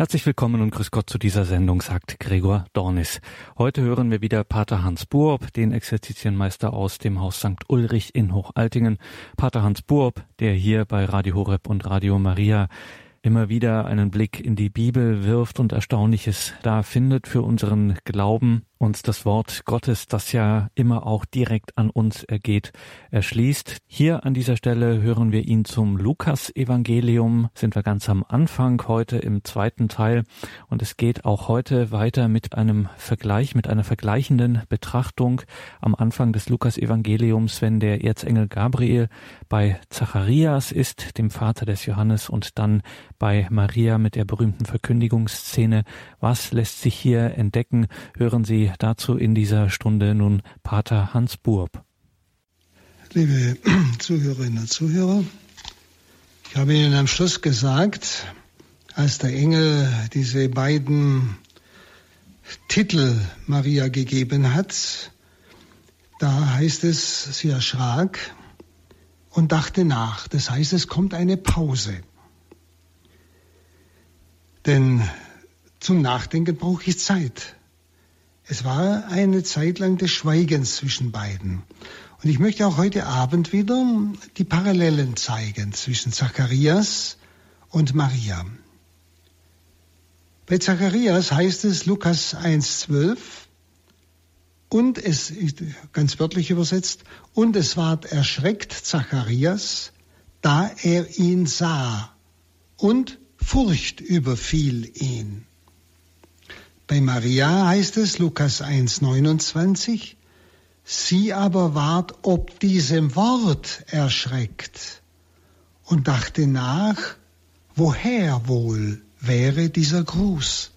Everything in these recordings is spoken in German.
Herzlich willkommen und grüß Gott zu dieser Sendung, sagt Gregor Dornis. Heute hören wir wieder Pater Hans Buob, den Exerzitienmeister aus dem Haus St. Ulrich in Hochaltingen. Pater Hans Buob, der hier bei Radio Horeb und Radio Maria immer wieder einen Blick in die Bibel wirft und Erstaunliches da findet für unseren Glauben uns das Wort Gottes, das ja immer auch direkt an uns ergeht, erschließt. Hier an dieser Stelle hören wir ihn zum Lukas-Evangelium, sind wir ganz am Anfang heute im zweiten Teil und es geht auch heute weiter mit einem Vergleich, mit einer vergleichenden Betrachtung am Anfang des Lukas-Evangeliums, wenn der Erzengel Gabriel bei Zacharias ist, dem Vater des Johannes und dann bei Maria mit der berühmten Verkündigungsszene. Was lässt sich hier entdecken? Hören Sie dazu in dieser Stunde nun Pater Hans Burb. Liebe Zuhörerinnen und Zuhörer, ich habe Ihnen am Schluss gesagt, als der Engel diese beiden Titel Maria gegeben hat, da heißt es, sie erschrak und dachte nach. Das heißt, es kommt eine Pause. Denn zum Nachdenken brauche ich Zeit. Es war eine Zeit lang des Schweigens zwischen beiden. Und ich möchte auch heute Abend wieder die Parallelen zeigen zwischen Zacharias und Maria. Bei Zacharias heißt es Lukas 1,12 und es, ganz wörtlich übersetzt, und es ward erschreckt Zacharias, da er ihn sah und Furcht überfiel ihn. Bei Maria heißt es, Lukas 1,29, sie aber ward ob diesem Wort erschreckt und dachte nach, woher wohl wäre dieser Gruß.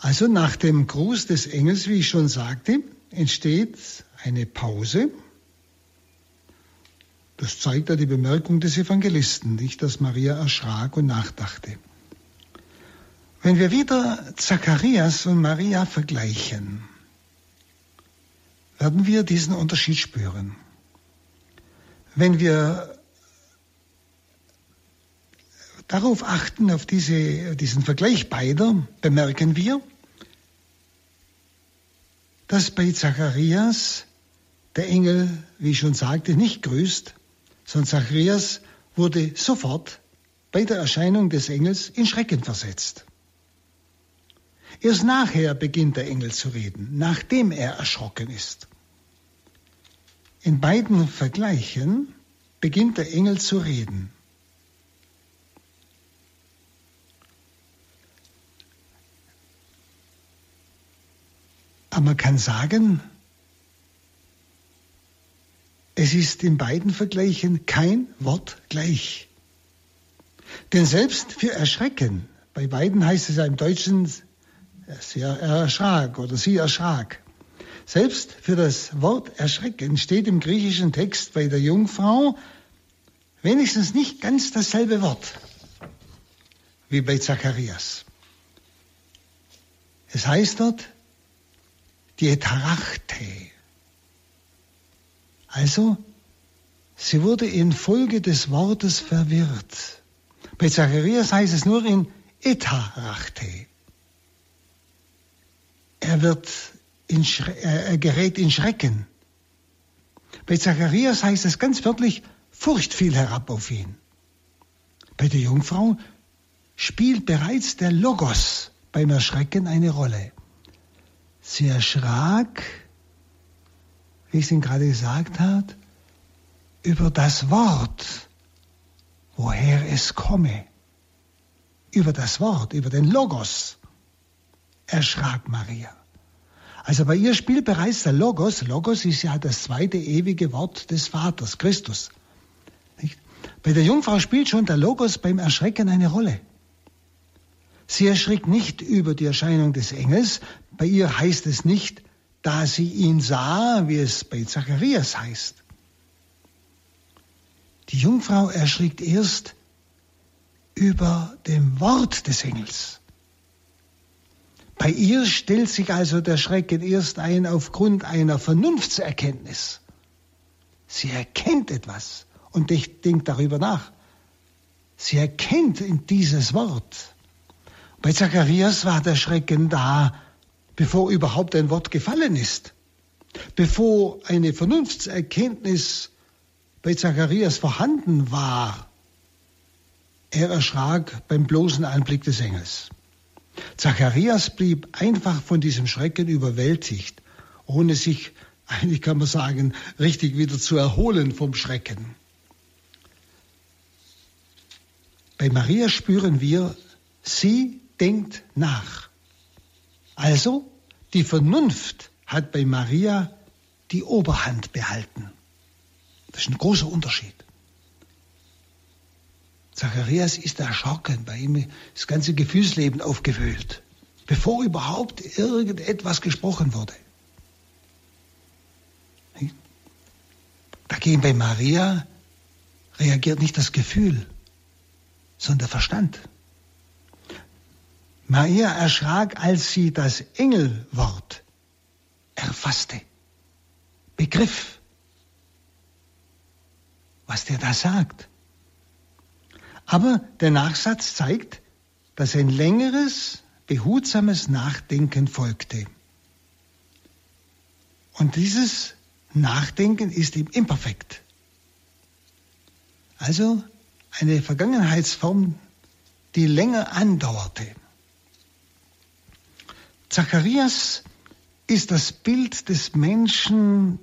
Also nach dem Gruß des Engels, wie ich schon sagte, entsteht eine Pause. Das zeigt ja die Bemerkung des Evangelisten, nicht, dass Maria erschrak und nachdachte. Wenn wir wieder Zacharias und Maria vergleichen, werden wir diesen Unterschied spüren. Wenn wir darauf achten, auf diese, diesen Vergleich beider, bemerken wir, dass bei Zacharias der Engel, wie ich schon sagte, nicht grüßt, sondern Zacharias wurde sofort bei der Erscheinung des Engels in Schrecken versetzt. Erst nachher beginnt der Engel zu reden, nachdem er erschrocken ist. In beiden Vergleichen beginnt der Engel zu reden. Aber man kann sagen, es ist in beiden Vergleichen kein Wort gleich. Denn selbst für Erschrecken, bei beiden heißt es ja im Deutschen Sie erschrak oder sie erschrak. Selbst für das Wort erschrecken steht im griechischen Text bei der Jungfrau wenigstens nicht ganz dasselbe Wort wie bei Zacharias. Es heißt dort die Etarachte. Also, sie wurde infolge des Wortes verwirrt. Bei Zacharias heißt es nur in Etarachte. Er wird in, er gerät in Schrecken. Bei Zacharias heißt es ganz wörtlich, Furcht fiel herab auf ihn. Bei der Jungfrau spielt bereits der Logos beim Erschrecken eine Rolle. Sie erschrak, wie ich es Ihnen gerade gesagt habe, über das Wort, woher es komme. Über das Wort, über den Logos erschrak Maria. Also bei ihr spielt bereits der Logos. Logos ist ja das zweite ewige Wort des Vaters, Christus. Nicht? Bei der Jungfrau spielt schon der Logos beim Erschrecken eine Rolle. Sie erschrickt nicht über die Erscheinung des Engels. Bei ihr heißt es nicht, da sie ihn sah, wie es bei Zacharias heißt. Die Jungfrau erschrickt erst über dem Wort des Engels. Bei ihr stellt sich also der Schrecken erst ein aufgrund einer Vernunftserkenntnis. Sie erkennt etwas und denkt darüber nach. Sie erkennt in dieses Wort. Bei Zacharias war der Schrecken da, bevor überhaupt ein Wort gefallen ist, bevor eine Vernunftserkenntnis bei Zacharias vorhanden war. Er erschrak beim bloßen Anblick des Engels. Zacharias blieb einfach von diesem Schrecken überwältigt, ohne sich, eigentlich kann man sagen, richtig wieder zu erholen vom Schrecken. Bei Maria spüren wir, sie denkt nach. Also, die Vernunft hat bei Maria die Oberhand behalten. Das ist ein großer Unterschied. Zacharias ist erschrocken, bei ihm ist das ganze Gefühlsleben aufgewühlt, bevor überhaupt irgendetwas gesprochen wurde. Dagegen bei Maria reagiert nicht das Gefühl, sondern der Verstand. Maria erschrak, als sie das Engelwort erfasste, begriff, was der da sagt. Aber der Nachsatz zeigt, dass ein längeres, behutsames Nachdenken folgte. Und dieses Nachdenken ist im Imperfekt. Also eine Vergangenheitsform, die länger andauerte. Zacharias ist das Bild des Menschen,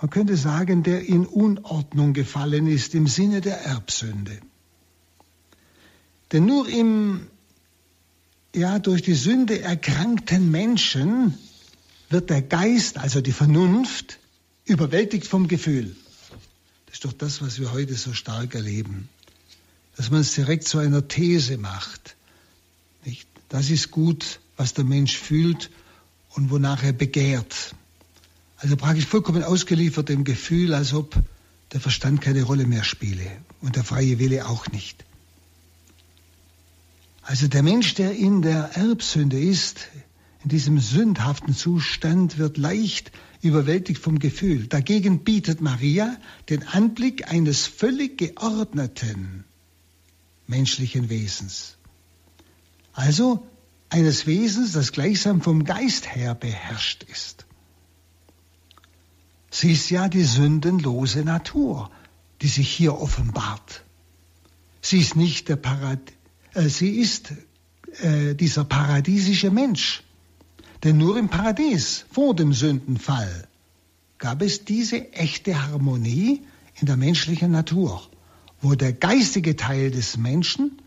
man könnte sagen, der in Unordnung gefallen ist im Sinne der Erbsünde. Denn nur im ja, durch die Sünde erkrankten Menschen wird der Geist, also die Vernunft, überwältigt vom Gefühl. Das ist doch das, was wir heute so stark erleben dass man es direkt zu einer These macht. Nicht? Das ist gut, was der Mensch fühlt und wonach er begehrt. Also praktisch vollkommen ausgeliefert dem Gefühl, als ob der Verstand keine Rolle mehr spiele und der freie Wille auch nicht. Also der Mensch, der in der Erbsünde ist, in diesem sündhaften Zustand, wird leicht überwältigt vom Gefühl. Dagegen bietet Maria den Anblick eines völlig geordneten, menschlichen Wesens. Also eines Wesens, das gleichsam vom Geist her beherrscht ist. Sie ist ja die sündenlose Natur, die sich hier offenbart. Sie ist nicht der Parad äh, sie ist äh, dieser paradiesische Mensch. Denn nur im Paradies, vor dem Sündenfall, gab es diese echte Harmonie in der menschlichen Natur wo der geistige Teil des Menschen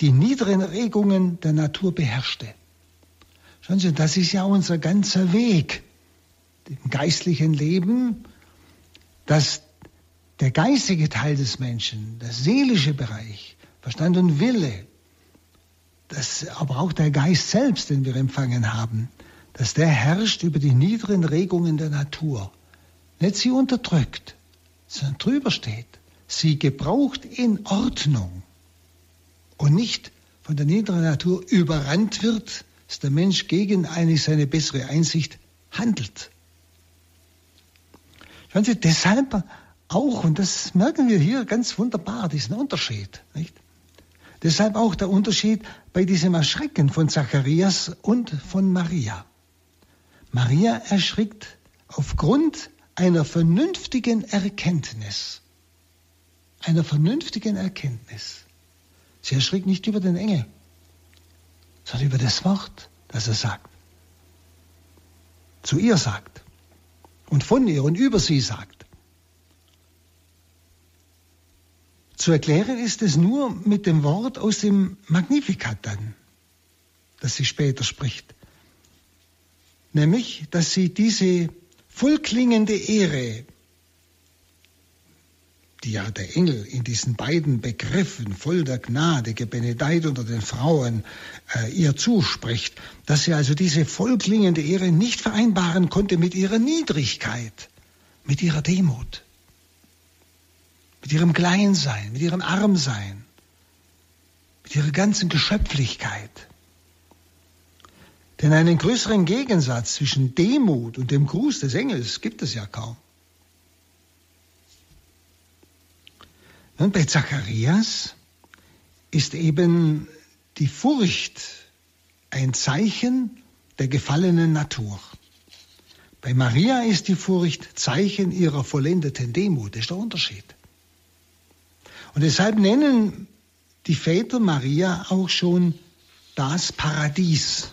die niederen Regungen der Natur beherrschte. Schauen Sie, das ist ja unser ganzer Weg im geistlichen Leben, dass der geistige Teil des Menschen, der seelische Bereich, Verstand und Wille, das, aber auch der Geist selbst, den wir empfangen haben, dass der herrscht über die niederen Regungen der Natur. Nicht sie unterdrückt, sondern drüber steht sie gebraucht in Ordnung und nicht von der niederen Natur überrannt wird, dass der Mensch gegen eigentlich seine bessere Einsicht handelt. Schauen Sie, deshalb auch, und das merken wir hier ganz wunderbar, diesen Unterschied. Nicht? Deshalb auch der Unterschied bei diesem Erschrecken von Zacharias und von Maria. Maria erschrickt aufgrund einer vernünftigen Erkenntnis einer vernünftigen Erkenntnis. Sie erschrickt nicht über den Engel, sondern über das Wort, das er sagt. Zu ihr sagt und von ihr und über sie sagt. Zu erklären ist es nur mit dem Wort aus dem Magnificat dann, das sie später spricht. Nämlich, dass sie diese vollklingende Ehre die ja der Engel in diesen beiden Begriffen voll der Gnade, gebenedeit unter den Frauen, äh, ihr zuspricht, dass sie also diese vollklingende Ehre nicht vereinbaren konnte mit ihrer Niedrigkeit, mit ihrer Demut, mit ihrem Kleinsein, mit ihrem Armsein, mit ihrer ganzen Geschöpflichkeit. Denn einen größeren Gegensatz zwischen Demut und dem Gruß des Engels gibt es ja kaum. Und bei Zacharias ist eben die Furcht ein Zeichen der gefallenen Natur. Bei Maria ist die Furcht Zeichen ihrer vollendeten Demut. Das ist der Unterschied. Und deshalb nennen die Väter Maria auch schon das Paradies.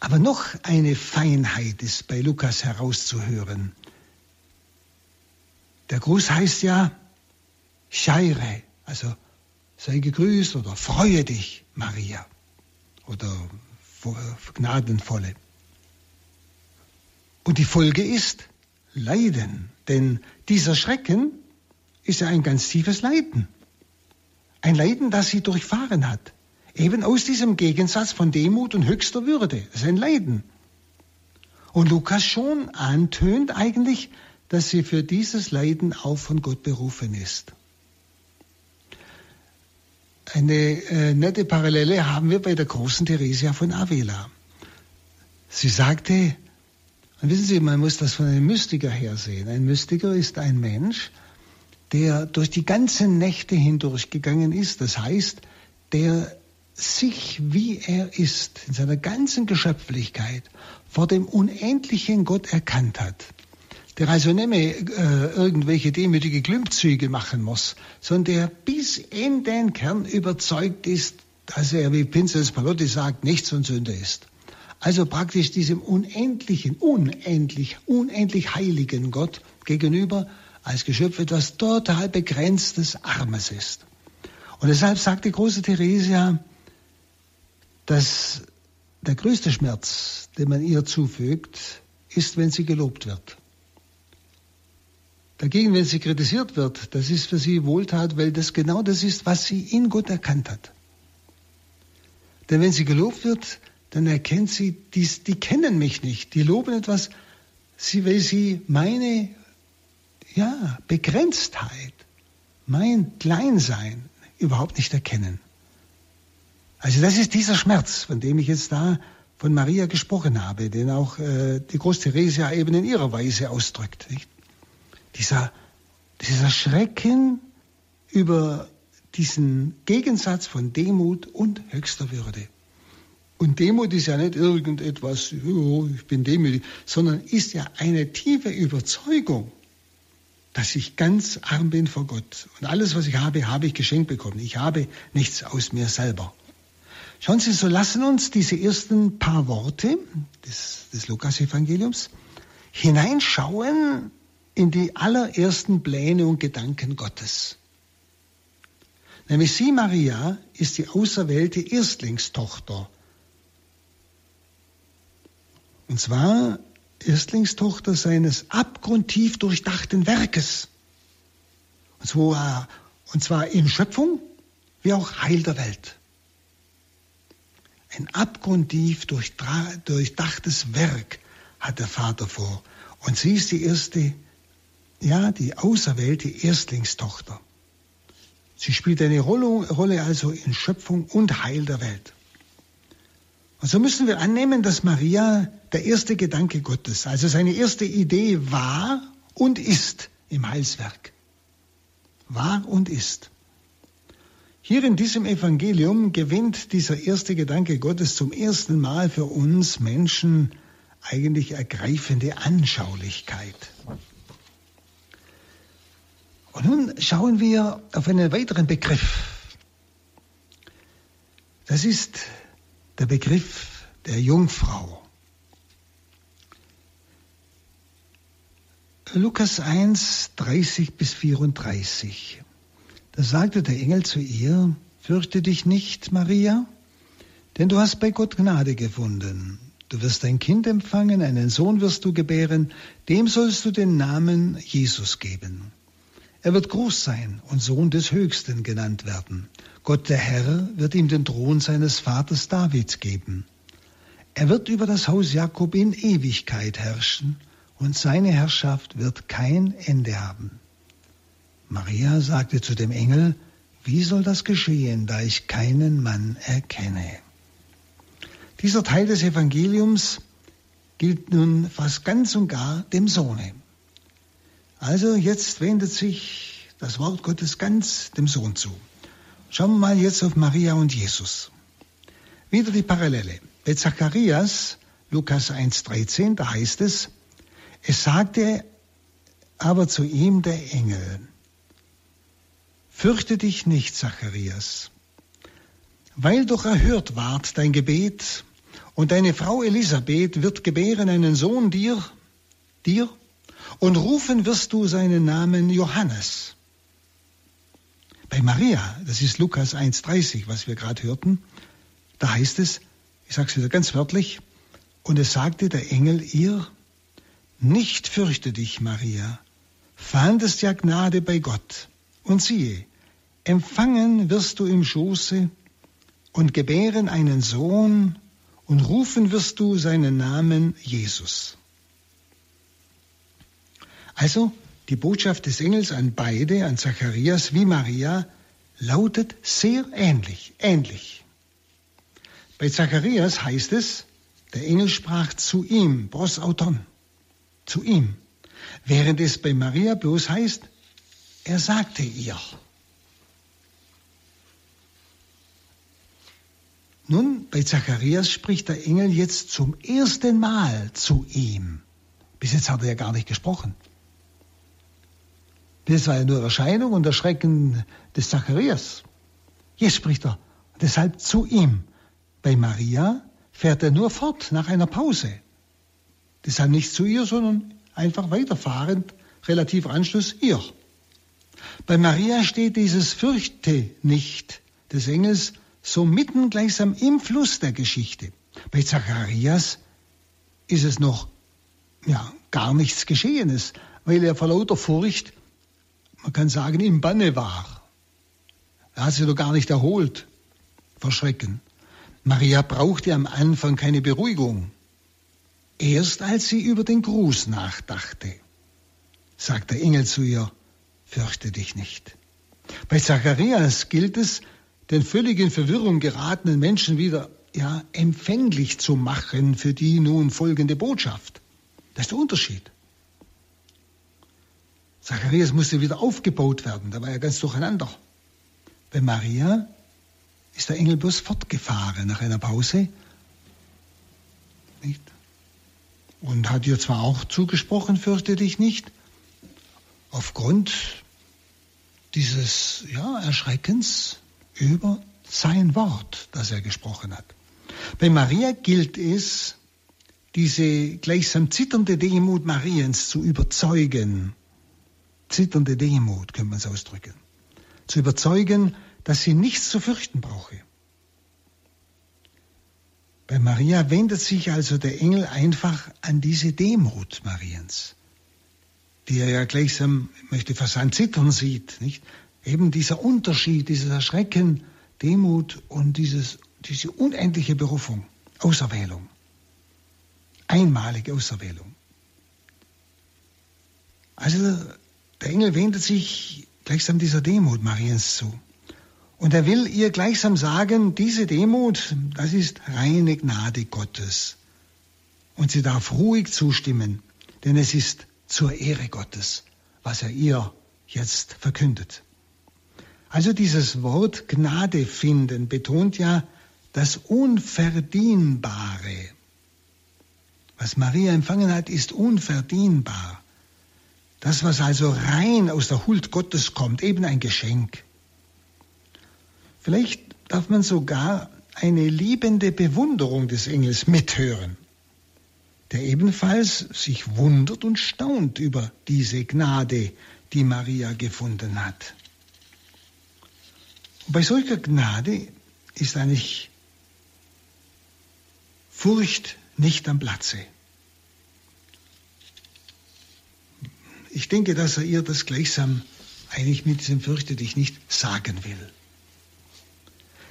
Aber noch eine Feinheit ist bei Lukas herauszuhören. Der Gruß heißt ja Scheire, also sei gegrüßt oder freue dich, Maria oder gnadenvolle. Und die Folge ist Leiden, denn dieser Schrecken ist ja ein ganz tiefes Leiden. Ein Leiden, das sie durchfahren hat. Eben aus diesem Gegensatz von Demut und höchster Würde. Das ist ein Leiden. Und Lukas schon antönt eigentlich, dass sie für dieses Leiden auch von Gott berufen ist. Eine äh, nette Parallele haben wir bei der großen Theresia von Avila. Sie sagte, und wissen Sie, man muss das von einem Mystiker her sehen. Ein Mystiker ist ein Mensch, der durch die ganzen Nächte hindurchgegangen ist. Das heißt, der sich, wie er ist, in seiner ganzen Geschöpflichkeit vor dem unendlichen Gott erkannt hat. Der also nicht mehr äh, irgendwelche demütige Glimmzüge machen muss, sondern der bis in den Kern überzeugt ist, dass er, wie Pinzels Palotti sagt, nichts und Sünde ist. Also praktisch diesem unendlichen, unendlich, unendlich heiligen Gott gegenüber als Geschöpf etwas total begrenztes, armes ist. Und deshalb sagt die große Theresia, dass der größte Schmerz, den man ihr zufügt, ist, wenn sie gelobt wird. Dagegen, wenn sie kritisiert wird, das ist für sie Wohltat, weil das genau das ist, was sie in Gott erkannt hat. Denn wenn sie gelobt wird, dann erkennt sie, die, die kennen mich nicht, die loben etwas, sie, weil sie meine ja, Begrenztheit, mein Kleinsein überhaupt nicht erkennen. Also das ist dieser Schmerz, von dem ich jetzt da von Maria gesprochen habe, den auch äh, die Groß-Theresia eben in ihrer Weise ausdrückt. Nicht? Dieser, dieser Schrecken über diesen Gegensatz von Demut und höchster Würde. Und Demut ist ja nicht irgendetwas, oh, ich bin demütig, sondern ist ja eine tiefe Überzeugung, dass ich ganz arm bin vor Gott. Und alles, was ich habe, habe ich geschenkt bekommen. Ich habe nichts aus mir selber. Schauen Sie, so lassen uns diese ersten paar Worte des, des Lukas-Evangeliums hineinschauen in die allerersten Pläne und Gedanken Gottes. Nämlich sie, Maria, ist die auserwählte Erstlingstochter. Und zwar Erstlingstochter seines abgrundtief durchdachten Werkes. Und zwar, und zwar in Schöpfung wie auch Heil der Welt ein abgrundtief durchdachtes Werk hat der Vater vor. Und sie ist die erste, ja, die auserwählte Erstlingstochter. Sie spielt eine Rolle also in Schöpfung und Heil der Welt. Und so müssen wir annehmen, dass Maria der erste Gedanke Gottes, also seine erste Idee war und ist im Heilswerk. War und ist. Hier in diesem Evangelium gewinnt dieser erste Gedanke Gottes zum ersten Mal für uns Menschen eigentlich ergreifende Anschaulichkeit. Und nun schauen wir auf einen weiteren Begriff. Das ist der Begriff der Jungfrau. Lukas 1, 30 bis 34. Da sagte der Engel zu ihr, Fürchte dich nicht, Maria, denn du hast bei Gott Gnade gefunden. Du wirst ein Kind empfangen, einen Sohn wirst du gebären, dem sollst du den Namen Jesus geben. Er wird groß sein und Sohn des Höchsten genannt werden. Gott der Herr wird ihm den Thron seines Vaters Davids geben. Er wird über das Haus Jakob in Ewigkeit herrschen und seine Herrschaft wird kein Ende haben. Maria sagte zu dem Engel, wie soll das geschehen, da ich keinen Mann erkenne? Dieser Teil des Evangeliums gilt nun fast ganz und gar dem Sohne. Also jetzt wendet sich das Wort Gottes ganz dem Sohn zu. Schauen wir mal jetzt auf Maria und Jesus. Wieder die Parallele. Bei Zacharias, Lukas 1,13, da heißt es, es sagte aber zu ihm der Engel, Fürchte dich nicht, Zacharias, weil doch erhört ward dein Gebet, und deine Frau Elisabeth wird gebären einen Sohn dir, dir, und rufen wirst du seinen Namen Johannes. Bei Maria, das ist Lukas 1,30, was wir gerade hörten, da heißt es, ich sage es wieder ganz wörtlich, und es sagte der Engel ihr, nicht fürchte dich, Maria, fandest ja Gnade bei Gott. Und siehe, empfangen wirst du im Schoße und gebären einen Sohn und rufen wirst du seinen Namen Jesus. Also die Botschaft des Engels an beide, an Zacharias wie Maria, lautet sehr ähnlich, ähnlich. Bei Zacharias heißt es, der Engel sprach zu ihm, Bros Auton, zu ihm, während es bei Maria bloß heißt, er sagte ihr. Nun, bei Zacharias spricht der Engel jetzt zum ersten Mal zu ihm. Bis jetzt hat er ja gar nicht gesprochen. Das war ja nur Erscheinung und Erschrecken des Zacharias. Jetzt spricht er deshalb zu ihm. Bei Maria fährt er nur fort nach einer Pause. Deshalb nicht zu ihr, sondern einfach weiterfahrend, relativ Anschluss ihr. Bei Maria steht dieses Fürchte nicht des Engels so mitten gleichsam im Fluss der Geschichte. Bei Zacharias ist es noch ja, gar nichts Geschehenes, weil er vor lauter Furcht, man kann sagen, im Banne war. Er hat sich doch gar nicht erholt vor Schrecken. Maria brauchte am Anfang keine Beruhigung. Erst als sie über den Gruß nachdachte, sagt der Engel zu ihr, fürchte dich nicht. Bei Zacharias gilt es, den völlig in Verwirrung geratenen Menschen wieder ja, empfänglich zu machen für die nun folgende Botschaft. Das ist der Unterschied. Zacharias musste wieder aufgebaut werden, da war er ganz durcheinander. Bei Maria ist der Engel bloß fortgefahren nach einer Pause. Nicht? Und hat ihr zwar auch zugesprochen, fürchte dich nicht, aufgrund dieses ja, Erschreckens über sein Wort, das er gesprochen hat. Bei Maria gilt es, diese gleichsam zitternde Demut Mariens zu überzeugen. Zitternde Demut, könnte man es ausdrücken. Zu überzeugen, dass sie nichts zu fürchten brauche. Bei Maria wendet sich also der Engel einfach an diese Demut Mariens, die er ja gleichsam, ich möchte fast sagen, zittern sieht, nicht? Eben dieser Unterschied, dieses Erschrecken, Demut und dieses, diese unendliche Berufung, Auserwählung. Einmalige Auserwählung. Also der Engel wendet sich gleichsam dieser Demut Mariens zu. Und er will ihr gleichsam sagen, diese Demut, das ist reine Gnade Gottes. Und sie darf ruhig zustimmen, denn es ist zur Ehre Gottes, was er ihr jetzt verkündet. Also dieses Wort Gnade finden betont ja das Unverdienbare. Was Maria empfangen hat, ist unverdienbar. Das, was also rein aus der Huld Gottes kommt, eben ein Geschenk. Vielleicht darf man sogar eine liebende Bewunderung des Engels mithören, der ebenfalls sich wundert und staunt über diese Gnade, die Maria gefunden hat bei solcher Gnade ist eigentlich Furcht nicht am Platze. Ich denke, dass er ihr das gleichsam eigentlich mit diesem Fürchte dich nicht sagen will.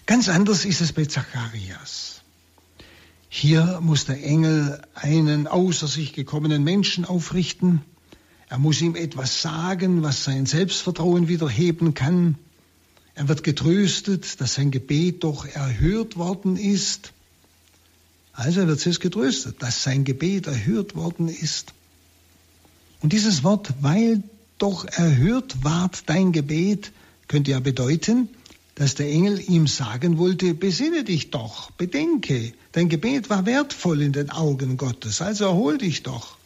Ganz anders ist es bei Zacharias. Hier muss der Engel einen außer sich gekommenen Menschen aufrichten. Er muss ihm etwas sagen, was sein Selbstvertrauen wieder heben kann. Er wird getröstet, dass sein Gebet doch erhört worden ist. Also er wird jetzt getröstet, dass sein Gebet erhört worden ist. Und dieses Wort, weil doch erhört ward dein Gebet, könnte ja bedeuten, dass der Engel ihm sagen wollte, besinne dich doch, bedenke, dein Gebet war wertvoll in den Augen Gottes, also erhol dich doch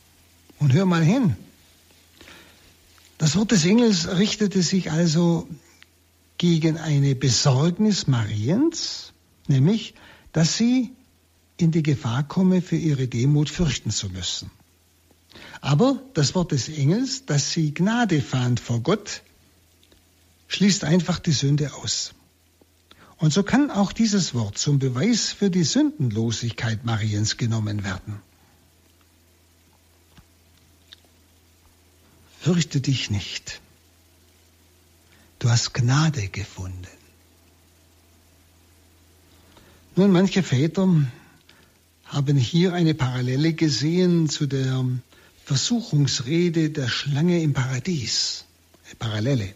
und hör mal hin. Das Wort des Engels richtete sich also gegen eine Besorgnis Mariens, nämlich, dass sie in die Gefahr komme, für ihre Demut fürchten zu müssen. Aber das Wort des Engels, dass sie Gnade fand vor Gott, schließt einfach die Sünde aus. Und so kann auch dieses Wort zum Beweis für die Sündenlosigkeit Mariens genommen werden. Fürchte dich nicht. Du hast Gnade gefunden. Nun, manche Väter haben hier eine Parallele gesehen zu der Versuchungsrede der Schlange im Paradies. Eine Parallele.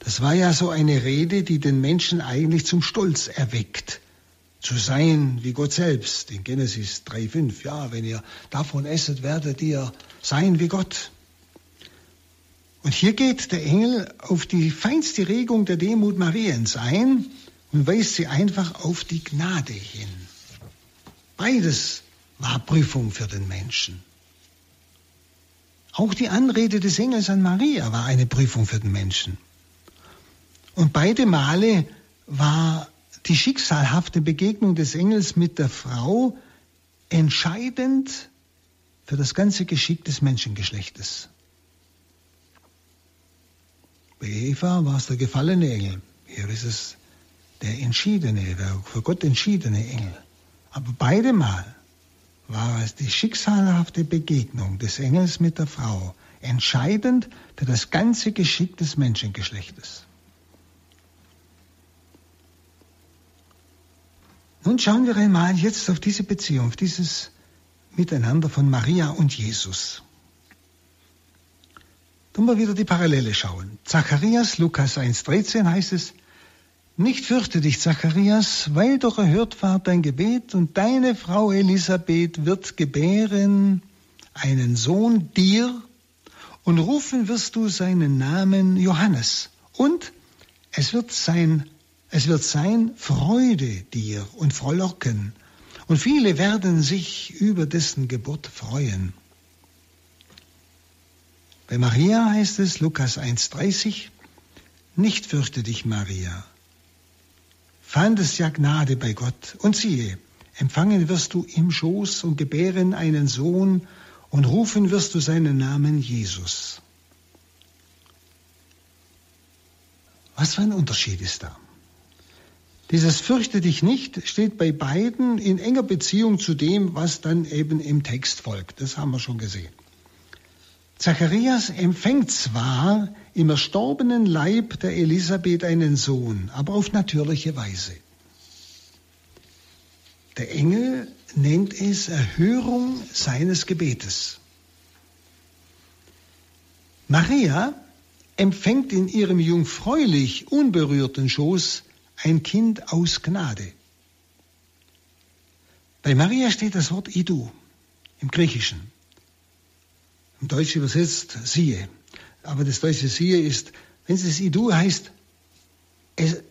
Das war ja so eine Rede, die den Menschen eigentlich zum Stolz erweckt. Zu sein wie Gott selbst. In Genesis 3,5. Ja, wenn ihr davon esset, werdet ihr sein wie Gott. Und hier geht der Engel auf die feinste Regung der Demut Mariens ein und weist sie einfach auf die Gnade hin. Beides war Prüfung für den Menschen. Auch die Anrede des Engels an Maria war eine Prüfung für den Menschen. Und beide Male war die schicksalhafte Begegnung des Engels mit der Frau entscheidend für das ganze Geschick des Menschengeschlechtes. Bei Eva war es der gefallene Engel. Hier ist es der entschiedene, der für Gott entschiedene Engel. Aber beide Mal war es die schicksalhafte Begegnung des Engels mit der Frau entscheidend für das ganze Geschick des Menschengeschlechtes. Nun schauen wir einmal jetzt auf diese Beziehung, auf dieses Miteinander von Maria und Jesus. Tun wir wieder die Parallele schauen. Zacharias, Lukas 1,13 heißt es, nicht fürchte dich, Zacharias, weil doch erhört war dein Gebet und deine Frau Elisabeth wird gebären einen Sohn dir und rufen wirst du seinen Namen Johannes. Und es wird sein es wird sein Freude dir und Frohlocken, und viele werden sich über dessen Geburt freuen. Bei Maria heißt es, Lukas 1,30, nicht fürchte dich, Maria. Fandest ja Gnade bei Gott, und siehe, empfangen wirst du im Schoß und gebären einen Sohn, und rufen wirst du seinen Namen Jesus. Was für ein Unterschied ist da? Dieses fürchte dich nicht steht bei beiden in enger Beziehung zu dem, was dann eben im Text folgt. Das haben wir schon gesehen. Zacharias empfängt zwar im erstorbenen Leib der Elisabeth einen Sohn, aber auf natürliche Weise. Der Engel nennt es Erhörung seines Gebetes. Maria empfängt in ihrem jungfräulich unberührten Schoß ein Kind aus Gnade. Bei Maria steht das Wort Idu im Griechischen. Im Deutsch übersetzt siehe. Aber das deutsche siehe ist, wenn es das Idu heißt, es,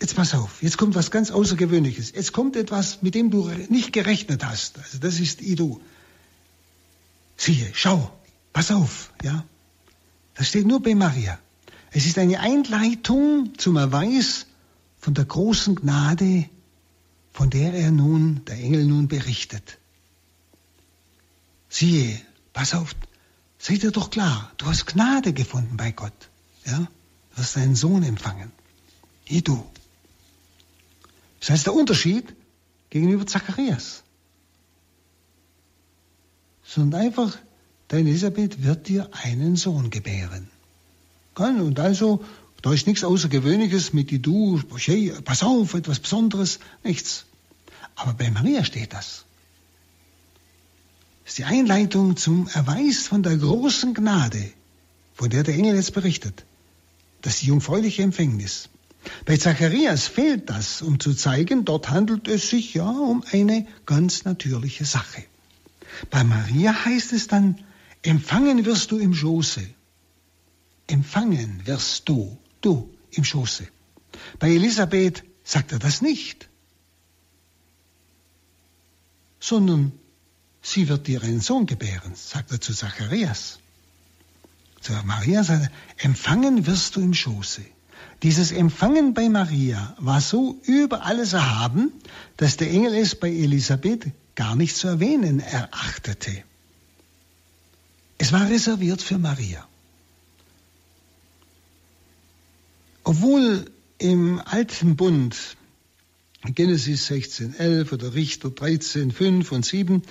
jetzt pass auf, jetzt kommt was ganz Außergewöhnliches. Jetzt kommt etwas, mit dem du nicht gerechnet hast. Also das ist Idu. Siehe, schau, pass auf, ja. Das steht nur bei Maria. Es ist eine Einleitung zum Erweis von der großen Gnade, von der er nun, der Engel nun berichtet. Siehe, pass auf, sei dir doch klar, du hast Gnade gefunden bei Gott. Ja? Du hast deinen Sohn empfangen. Wie du. Das heißt der Unterschied gegenüber Zacharias. Sondern einfach, deine Elisabeth wird dir einen Sohn gebären. Und also da ist nichts Außergewöhnliches mit die du, pass auf, etwas Besonderes, nichts. Aber bei Maria steht das. Ist die Einleitung zum Erweis von der großen Gnade, von der der Engel jetzt berichtet. Das ist die jungfräuliche Empfängnis. Bei Zacharias fehlt das, um zu zeigen, dort handelt es sich ja um eine ganz natürliche Sache. Bei Maria heißt es dann, empfangen wirst du im Schoße. empfangen wirst du, du im Schoße. Bei Elisabeth sagt er das nicht, sondern sie wird dir einen Sohn gebären, sagt er zu Zacharias. Zu Maria sagt er, empfangen wirst du im Schoße. Dieses Empfangen bei Maria war so über alles erhaben, dass der Engel es bei Elisabeth gar nicht zu erwähnen erachtete. Es war reserviert für Maria. Obwohl im Alten Bund, Genesis 16, 11 oder Richter 13, 5 und 7,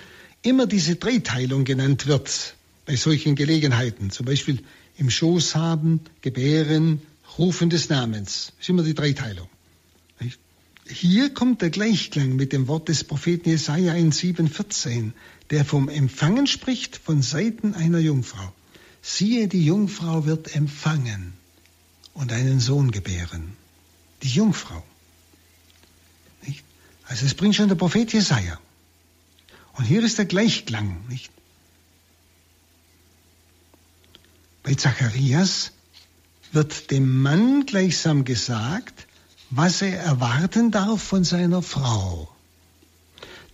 immer diese Dreiteilung genannt wird bei solchen Gelegenheiten, zum Beispiel im Schoß haben, gebären, rufen des Namens, ist immer die Dreiteilung. Hier kommt der Gleichklang mit dem Wort des Propheten Jesaja in 7,14, der vom Empfangen spricht von Seiten einer Jungfrau. Siehe, die Jungfrau wird empfangen und einen Sohn gebären. Die Jungfrau. Also es bringt schon der Prophet Jesaja. Und hier ist der Gleichklang. Nicht? Bei Zacharias wird dem Mann gleichsam gesagt, was er erwarten darf von seiner Frau.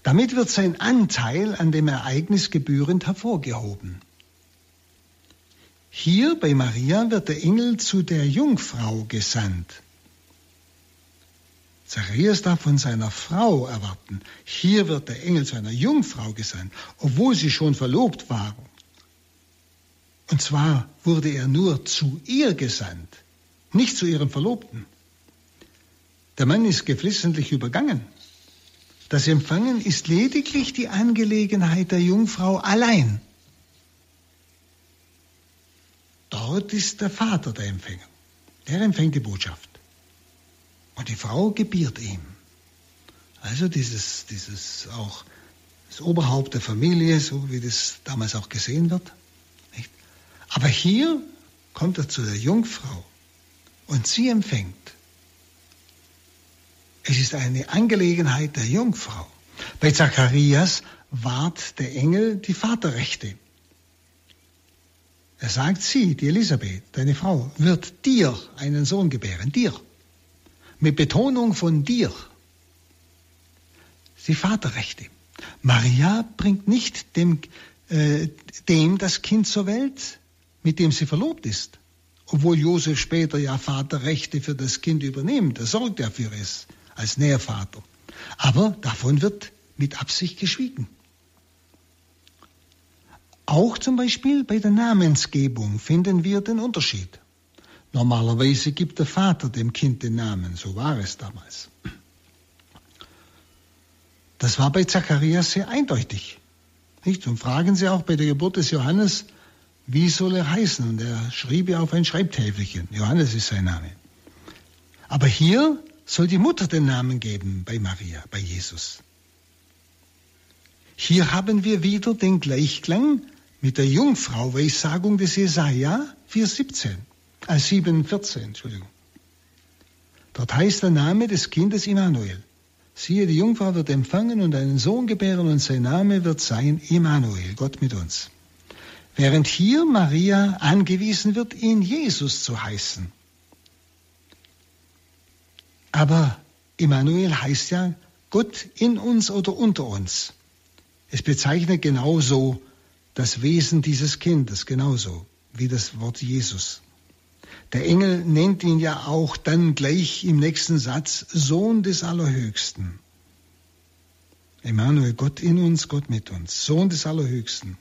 Damit wird sein Anteil an dem Ereignis gebührend hervorgehoben. Hier bei Maria wird der Engel zu der Jungfrau gesandt. Zacharias darf von seiner Frau erwarten. Hier wird der Engel zu einer Jungfrau gesandt, obwohl sie schon verlobt waren. Und zwar wurde er nur zu ihr gesandt, nicht zu ihrem Verlobten. Der Mann ist geflissentlich übergangen. Das Empfangen ist lediglich die Angelegenheit der Jungfrau allein. Dort ist der Vater der Empfänger. Der empfängt die Botschaft. Und die Frau gebiert ihm. Also dieses, dieses auch das Oberhaupt der Familie, so wie das damals auch gesehen wird. Nicht? Aber hier kommt er zu der Jungfrau und sie empfängt. Es ist eine Angelegenheit der Jungfrau. Bei Zacharias wahrt der Engel die Vaterrechte. Er sagt, sie, die Elisabeth, deine Frau, wird dir einen Sohn gebären, dir. Mit Betonung von dir. Die Vaterrechte. Maria bringt nicht dem, äh, dem das Kind zur Welt, mit dem sie verlobt ist. Obwohl Josef später ja Vaterrechte für das Kind übernimmt. Er sorgt ja für es als Nährvater. Aber davon wird mit Absicht geschwiegen. Auch zum Beispiel bei der Namensgebung finden wir den Unterschied. Normalerweise gibt der Vater dem Kind den Namen, so war es damals. Das war bei Zacharias sehr eindeutig. Nicht? Und fragen Sie auch bei der Geburt des Johannes, wie soll er heißen? Und er schrieb ja auf ein Schreibtäfelchen. Johannes ist sein Name. Aber hier soll die Mutter den Namen geben bei Maria, bei Jesus. Hier haben wir wieder den Gleichklang mit der Jungfrau Weissagung des Jesaja 4,17, äh 7,14, Entschuldigung. Dort heißt der Name des Kindes Immanuel. Siehe, die Jungfrau wird empfangen und einen Sohn gebären und sein Name wird sein Immanuel, Gott mit uns. Während hier Maria angewiesen wird, ihn Jesus zu heißen. Aber Immanuel heißt ja Gott in uns oder unter uns. Es bezeichnet genauso das Wesen dieses Kindes, genauso wie das Wort Jesus. Der Engel nennt ihn ja auch dann gleich im nächsten Satz Sohn des Allerhöchsten. Immanuel, Gott in uns, Gott mit uns, Sohn des Allerhöchsten.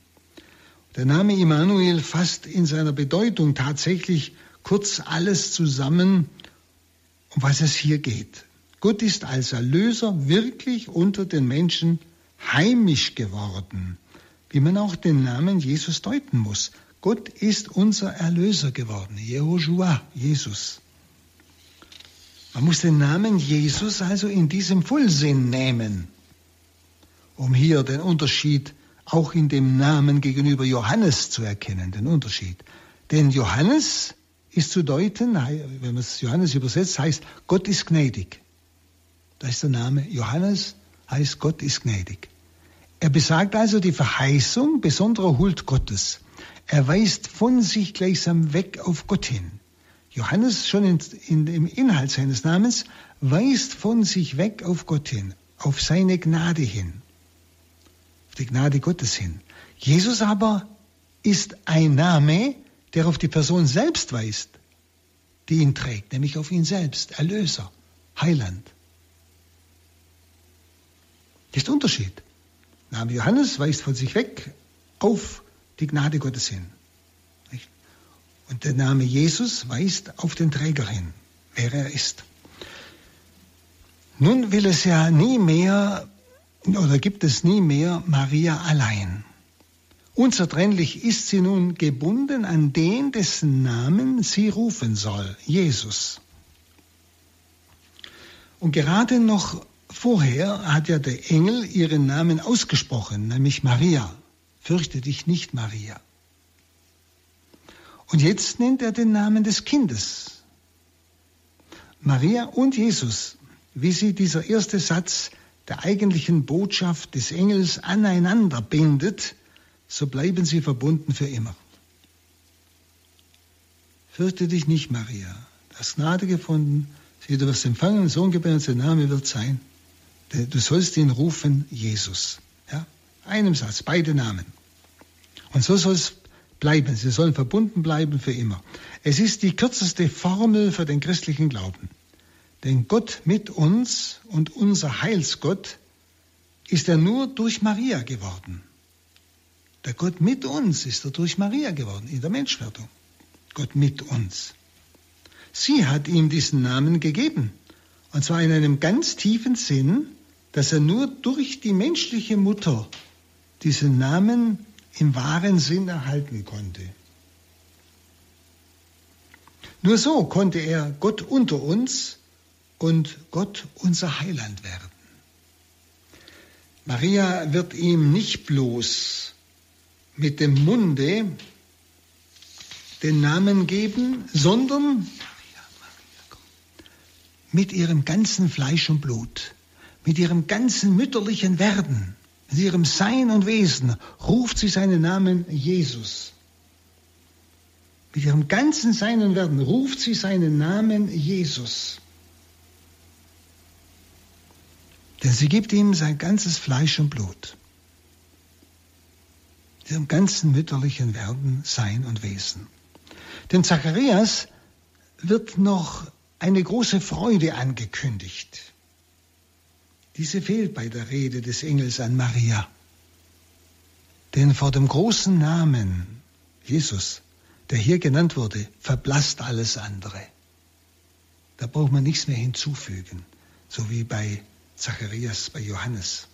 Der Name Immanuel fasst in seiner Bedeutung tatsächlich kurz alles zusammen, um was es hier geht. Gott ist als Erlöser wirklich unter den Menschen heimisch geworden, wie man auch den Namen Jesus deuten muss. Gott ist unser Erlöser geworden, Jehoshua, Jesus. Man muss den Namen Jesus also in diesem Vollsinn nehmen, um hier den Unterschied auch in dem Namen gegenüber Johannes zu erkennen, den Unterschied. Denn Johannes ist zu deuten, wenn man es Johannes übersetzt, heißt, Gott ist gnädig. Da ist der Name Johannes, heißt Gott ist gnädig. Er besagt also die Verheißung besonderer Huld Gottes. Er weist von sich gleichsam weg auf Gott hin. Johannes schon in, in, im Inhalt seines Namens weist von sich weg auf Gott hin, auf seine Gnade hin, auf die Gnade Gottes hin. Jesus aber ist ein Name, der auf die Person selbst weist, die ihn trägt, nämlich auf ihn selbst, Erlöser, Heiland. Das ist der Unterschied. Name Johannes weist von sich weg auf die Gnade Gottes hin. Und der Name Jesus weist auf den Träger hin, wer er ist. Nun will es ja nie mehr oder gibt es nie mehr Maria allein. Unzertrennlich ist sie nun gebunden an den, dessen Namen sie rufen soll, Jesus. Und gerade noch vorher hat ja der Engel ihren Namen ausgesprochen, nämlich Maria. Fürchte dich nicht, Maria. Und jetzt nennt er den Namen des Kindes. Maria und Jesus, wie sie dieser erste Satz der eigentlichen Botschaft des Engels aneinander bindet, so bleiben sie verbunden für immer. Fürchte dich nicht, Maria. Du hast Gnade gefunden. Sieh, du wirst empfangen, Sohn gebären, sein Name wird sein. Du sollst ihn rufen, Jesus. Ja? Einem Satz, beide Namen. Und so soll es bleiben. Sie sollen verbunden bleiben für immer. Es ist die kürzeste Formel für den christlichen Glauben. Denn Gott mit uns und unser Heilsgott ist er nur durch Maria geworden. Der Gott mit uns ist er durch Maria geworden in der Menschwerdung. Gott mit uns. Sie hat ihm diesen Namen gegeben. Und zwar in einem ganz tiefen Sinn, dass er nur durch die menschliche Mutter diesen Namen im wahren Sinn erhalten konnte. Nur so konnte er Gott unter uns und Gott unser Heiland werden. Maria wird ihm nicht bloß mit dem Munde den Namen geben, sondern mit ihrem ganzen Fleisch und Blut, mit ihrem ganzen mütterlichen Werden. In ihrem Sein und Wesen ruft sie seinen Namen Jesus. Mit ihrem ganzen Sein und Werden ruft sie seinen Namen Jesus. Denn sie gibt ihm sein ganzes Fleisch und Blut. Mit ihrem ganzen mütterlichen Werden, Sein und Wesen. Dem Zacharias wird noch eine große Freude angekündigt. Diese fehlt bei der Rede des Engels an Maria. Denn vor dem großen Namen Jesus, der hier genannt wurde, verblasst alles andere. Da braucht man nichts mehr hinzufügen, so wie bei Zacharias, bei Johannes.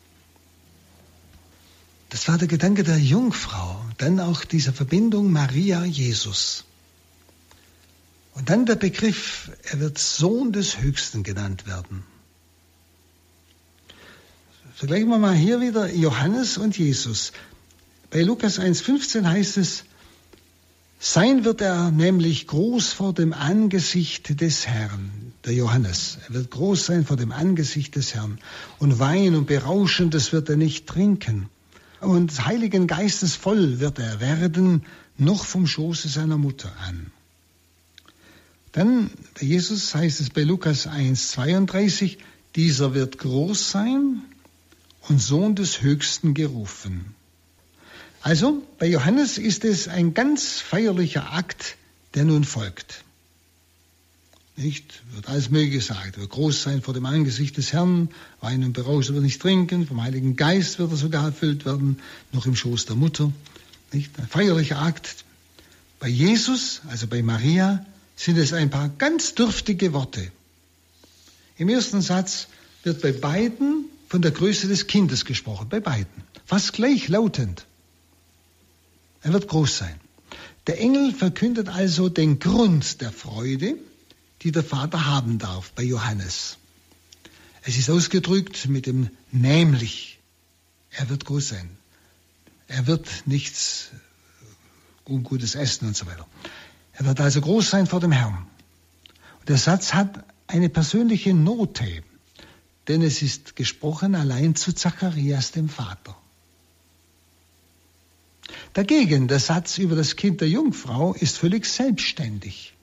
Das war der Gedanke der Jungfrau, dann auch dieser Verbindung Maria-Jesus. Und dann der Begriff, er wird Sohn des Höchsten genannt werden. Vergleichen wir mal hier wieder Johannes und Jesus. Bei Lukas 1,15 heißt es, sein wird er nämlich groß vor dem Angesicht des Herrn, der Johannes. Er wird groß sein vor dem Angesicht des Herrn. Und Wein und Berauschendes wird er nicht trinken. Und Heiligen Geistes voll wird er werden, noch vom Schoße seiner Mutter an. Dann bei Jesus heißt es bei Lukas 1,32, dieser wird groß sein und Sohn des Höchsten gerufen. Also bei Johannes ist es ein ganz feierlicher Akt, der nun folgt. Nicht? Wird alles Mögliche gesagt. Wird groß sein vor dem Angesicht des Herrn, Wein und Berausch wird nicht trinken, vom Heiligen Geist wird er sogar erfüllt werden, noch im Schoß der Mutter. Nicht? Ein feierlicher Akt. Bei Jesus, also bei Maria, sind es ein paar ganz dürftige Worte. Im ersten Satz wird bei beiden von der Größe des Kindes gesprochen, bei beiden. Fast gleichlautend. Er wird groß sein. Der Engel verkündet also den Grund der Freude, die der Vater haben darf bei Johannes. Es ist ausgedrückt mit dem nämlich. Er wird groß sein. Er wird nichts Ungutes essen und so weiter. Er wird also groß sein vor dem Herrn. Und der Satz hat eine persönliche Note denn es ist gesprochen allein zu Zacharias, dem Vater. Dagegen, der Satz über das Kind der Jungfrau ist völlig selbstständig.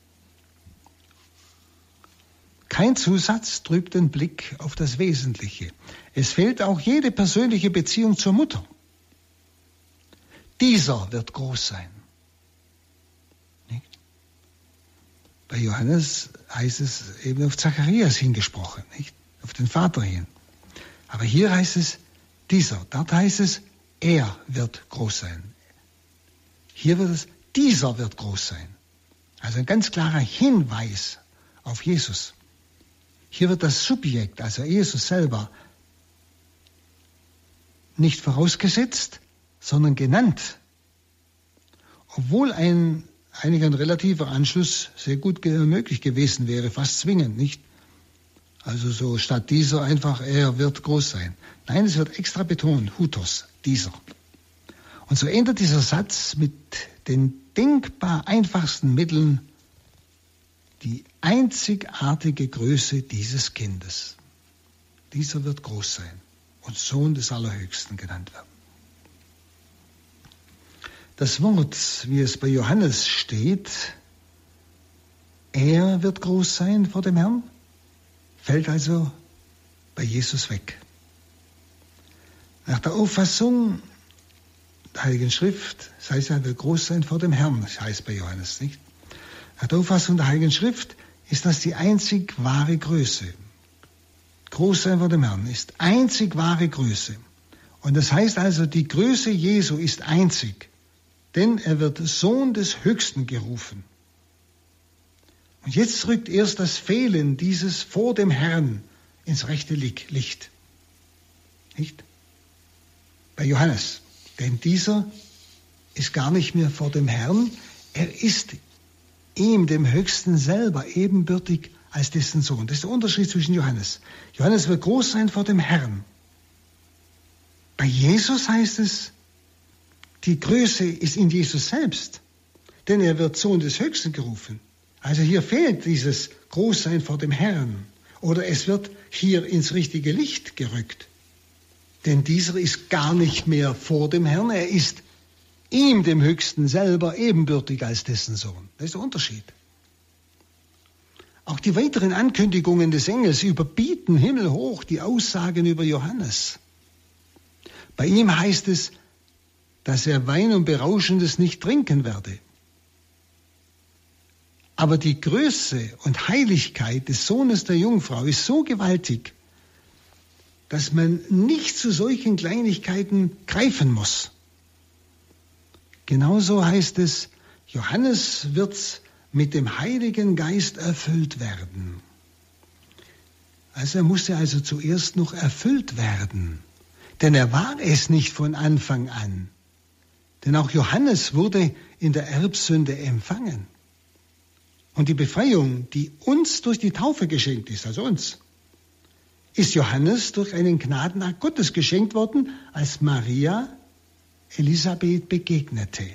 Kein Zusatz trübt den Blick auf das Wesentliche. Es fehlt auch jede persönliche Beziehung zur Mutter. Dieser wird groß sein. Nicht? Bei Johannes heißt es eben auf Zacharias hingesprochen, nicht? Auf den Vater hin. Aber hier heißt es dieser, dort heißt es, er wird groß sein. Hier wird es, dieser wird groß sein. Also ein ganz klarer Hinweis auf Jesus. Hier wird das Subjekt, also Jesus selber, nicht vorausgesetzt, sondern genannt. Obwohl ein, eigentlich ein relativer Anschluss sehr gut möglich gewesen wäre, fast zwingend, nicht? Also so statt dieser einfach, er wird groß sein. Nein, es wird extra betont, Hutos, dieser. Und so endet dieser Satz mit den denkbar einfachsten Mitteln die einzigartige Größe dieses Kindes. Dieser wird groß sein und Sohn des Allerhöchsten genannt werden. Das Wort, wie es bei Johannes steht, er wird groß sein vor dem Herrn, fällt also bei Jesus weg. Nach der Auffassung der Heiligen Schrift, das heißt, er wird groß sein vor dem Herrn, das heißt bei Johannes nicht. Nach der Auffassung der Heiligen Schrift ist das die einzig wahre Größe. Groß sein vor dem Herrn ist einzig wahre Größe. Und das heißt also, die Größe Jesu ist einzig, denn er wird Sohn des Höchsten gerufen. Und jetzt rückt erst das Fehlen dieses vor dem Herrn ins rechte Licht. Nicht? Bei Johannes. Denn dieser ist gar nicht mehr vor dem Herrn, er ist ihm, dem Höchsten selber, ebenbürtig als dessen Sohn. Das ist der Unterschied zwischen Johannes. Johannes wird groß sein vor dem Herrn. Bei Jesus heißt es, die Größe ist in Jesus selbst, denn er wird Sohn des Höchsten gerufen. Also hier fehlt dieses Großsein vor dem Herrn oder es wird hier ins richtige Licht gerückt. Denn dieser ist gar nicht mehr vor dem Herrn, er ist ihm, dem Höchsten selber, ebenbürtig als dessen Sohn. Das ist der Unterschied. Auch die weiteren Ankündigungen des Engels überbieten himmelhoch die Aussagen über Johannes. Bei ihm heißt es, dass er Wein und Berauschendes nicht trinken werde. Aber die Größe und Heiligkeit des Sohnes der Jungfrau ist so gewaltig, dass man nicht zu solchen Kleinigkeiten greifen muss. Genauso heißt es, Johannes wird mit dem Heiligen Geist erfüllt werden. Also er musste also zuerst noch erfüllt werden, denn er war es nicht von Anfang an. Denn auch Johannes wurde in der Erbsünde empfangen. Und die Befreiung, die uns durch die Taufe geschenkt ist, also uns, ist Johannes durch einen Gnadenakt Gottes geschenkt worden, als Maria Elisabeth begegnete.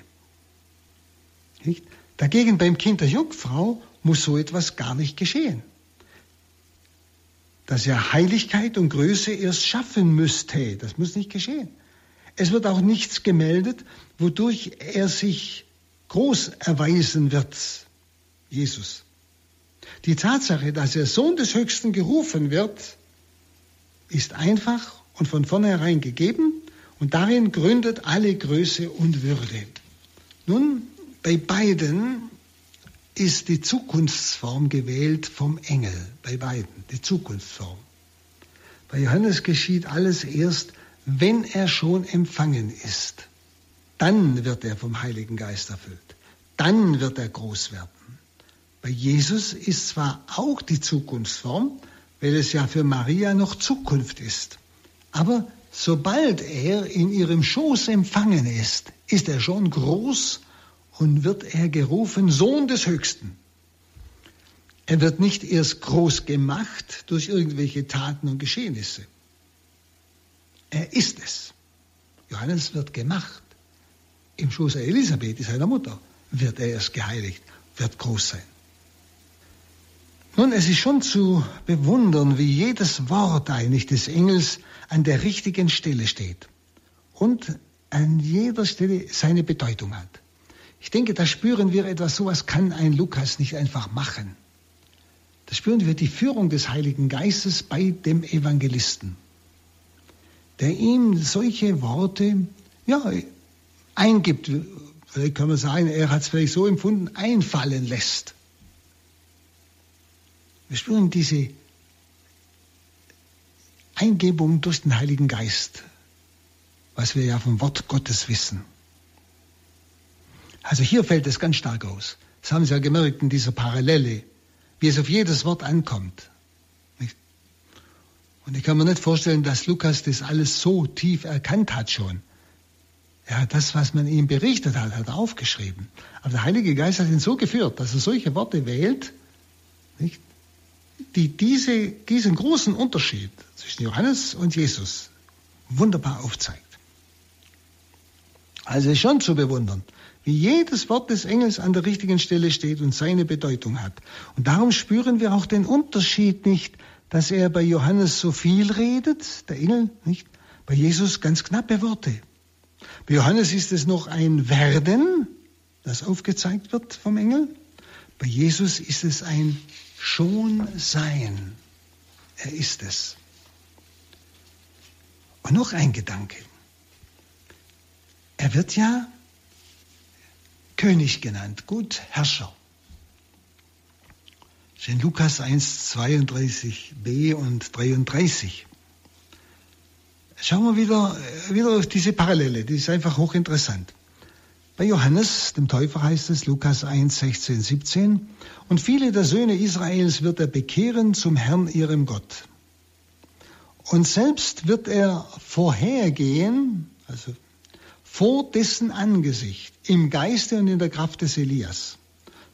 Nicht? Dagegen beim Kind der Jungfrau muss so etwas gar nicht geschehen. Dass er Heiligkeit und Größe erst schaffen müsste, das muss nicht geschehen. Es wird auch nichts gemeldet, wodurch er sich groß erweisen wird, Jesus. Die Tatsache, dass er Sohn des Höchsten gerufen wird, ist einfach und von vornherein gegeben und darin gründet alle Größe und Würde. Nun, bei beiden ist die Zukunftsform gewählt vom Engel, bei beiden, die Zukunftsform. Bei Johannes geschieht alles erst, wenn er schon empfangen ist. Dann wird er vom Heiligen Geist erfüllt. Dann wird er groß werden. Bei Jesus ist zwar auch die Zukunftsform, weil es ja für Maria noch Zukunft ist. Aber sobald er in ihrem Schoß empfangen ist, ist er schon groß und wird er gerufen Sohn des Höchsten. Er wird nicht erst groß gemacht durch irgendwelche Taten und Geschehnisse. Er ist es. Johannes wird gemacht. Im Schoß Elisabeth, seiner Mutter, wird er erst geheiligt, wird groß sein. Nun, es ist schon zu bewundern, wie jedes Wort eigentlich des Engels an der richtigen Stelle steht. Und an jeder Stelle seine Bedeutung hat. Ich denke, da spüren wir etwas, sowas kann ein Lukas nicht einfach machen. Da spüren wir die Führung des Heiligen Geistes bei dem Evangelisten, der ihm solche Worte ja, eingibt. Vielleicht kann man sagen, er hat es vielleicht so empfunden, einfallen lässt. Wir spüren diese Eingebung durch den Heiligen Geist, was wir ja vom Wort Gottes wissen. Also hier fällt es ganz stark aus. Das haben Sie ja gemerkt in dieser Parallele, wie es auf jedes Wort ankommt. Und ich kann mir nicht vorstellen, dass Lukas das alles so tief erkannt hat schon. Er hat das, was man ihm berichtet hat, hat er aufgeschrieben. Aber der Heilige Geist hat ihn so geführt, dass er solche Worte wählt, nicht? Die diese, diesen großen Unterschied zwischen Johannes und Jesus wunderbar aufzeigt. Also schon zu bewundern, wie jedes Wort des Engels an der richtigen Stelle steht und seine Bedeutung hat. Und darum spüren wir auch den Unterschied nicht, dass er bei Johannes so viel redet, der Engel, nicht? Bei Jesus ganz knappe Worte. Bei Johannes ist es noch ein Werden, das aufgezeigt wird vom Engel. Bei Jesus ist es ein schon sein. Er ist es. Und noch ein Gedanke. Er wird ja König genannt, gut Herrscher. Das ist Lukas 1, 32b und 33. Schauen wir wieder, wieder auf diese Parallele, die ist einfach hochinteressant. Bei Johannes, dem Täufer, heißt es, Lukas 1, 16, 17, und viele der Söhne Israels wird er bekehren zum Herrn ihrem Gott. Und selbst wird er vorhergehen, also vor dessen Angesicht, im Geiste und in der Kraft des Elias,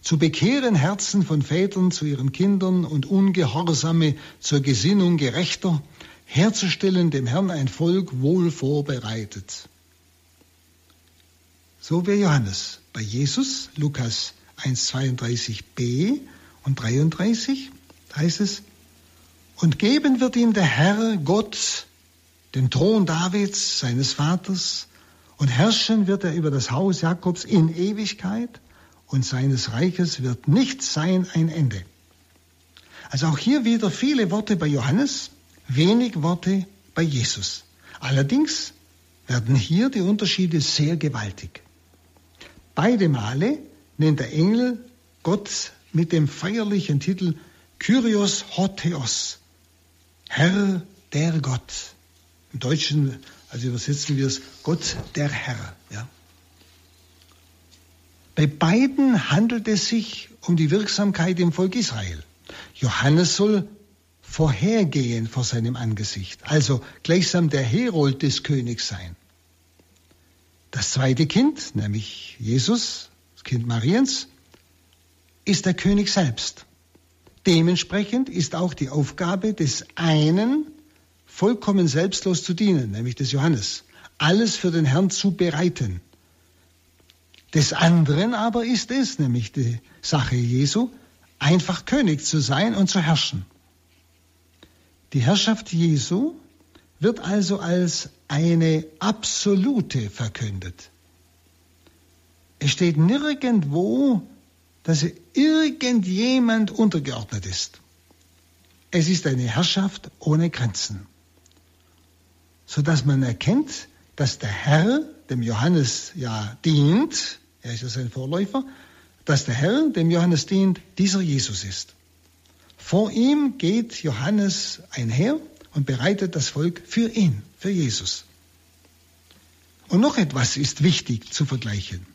zu bekehren Herzen von Vätern zu ihren Kindern und Ungehorsame zur Gesinnung gerechter, herzustellen dem Herrn ein Volk wohl vorbereitet. So wie Johannes. Bei Jesus, Lukas 1, 32b und 33 heißt es, und geben wird ihm der Herr Gott den Thron Davids, seines Vaters, und herrschen wird er über das Haus Jakobs in Ewigkeit, und seines Reiches wird nicht sein ein Ende. Also auch hier wieder viele Worte bei Johannes, wenig Worte bei Jesus. Allerdings werden hier die Unterschiede sehr gewaltig. Beide Male nennt der Engel Gott mit dem feierlichen Titel Kyrios Hotheos, Herr der Gott. Im Deutschen, also übersetzen wir es, Gott der Herr. Ja. Bei beiden handelt es sich um die Wirksamkeit im Volk Israel. Johannes soll vorhergehen vor seinem Angesicht, also gleichsam der Herold des Königs sein. Das zweite Kind, nämlich Jesus, das Kind Mariens, ist der König selbst. Dementsprechend ist auch die Aufgabe des einen, vollkommen selbstlos zu dienen, nämlich des Johannes, alles für den Herrn zu bereiten. Des anderen aber ist es, nämlich die Sache Jesu, einfach König zu sein und zu herrschen. Die Herrschaft Jesu wird also als eine absolute verkündet. Es steht nirgendwo, dass irgendjemand untergeordnet ist. Es ist eine Herrschaft ohne Grenzen, sodass man erkennt, dass der Herr dem Johannes ja dient, er ist ja sein Vorläufer, dass der Herr dem Johannes dient, dieser Jesus ist. Vor ihm geht Johannes einher und bereitet das Volk für ihn, für Jesus. Und noch etwas ist wichtig zu vergleichen.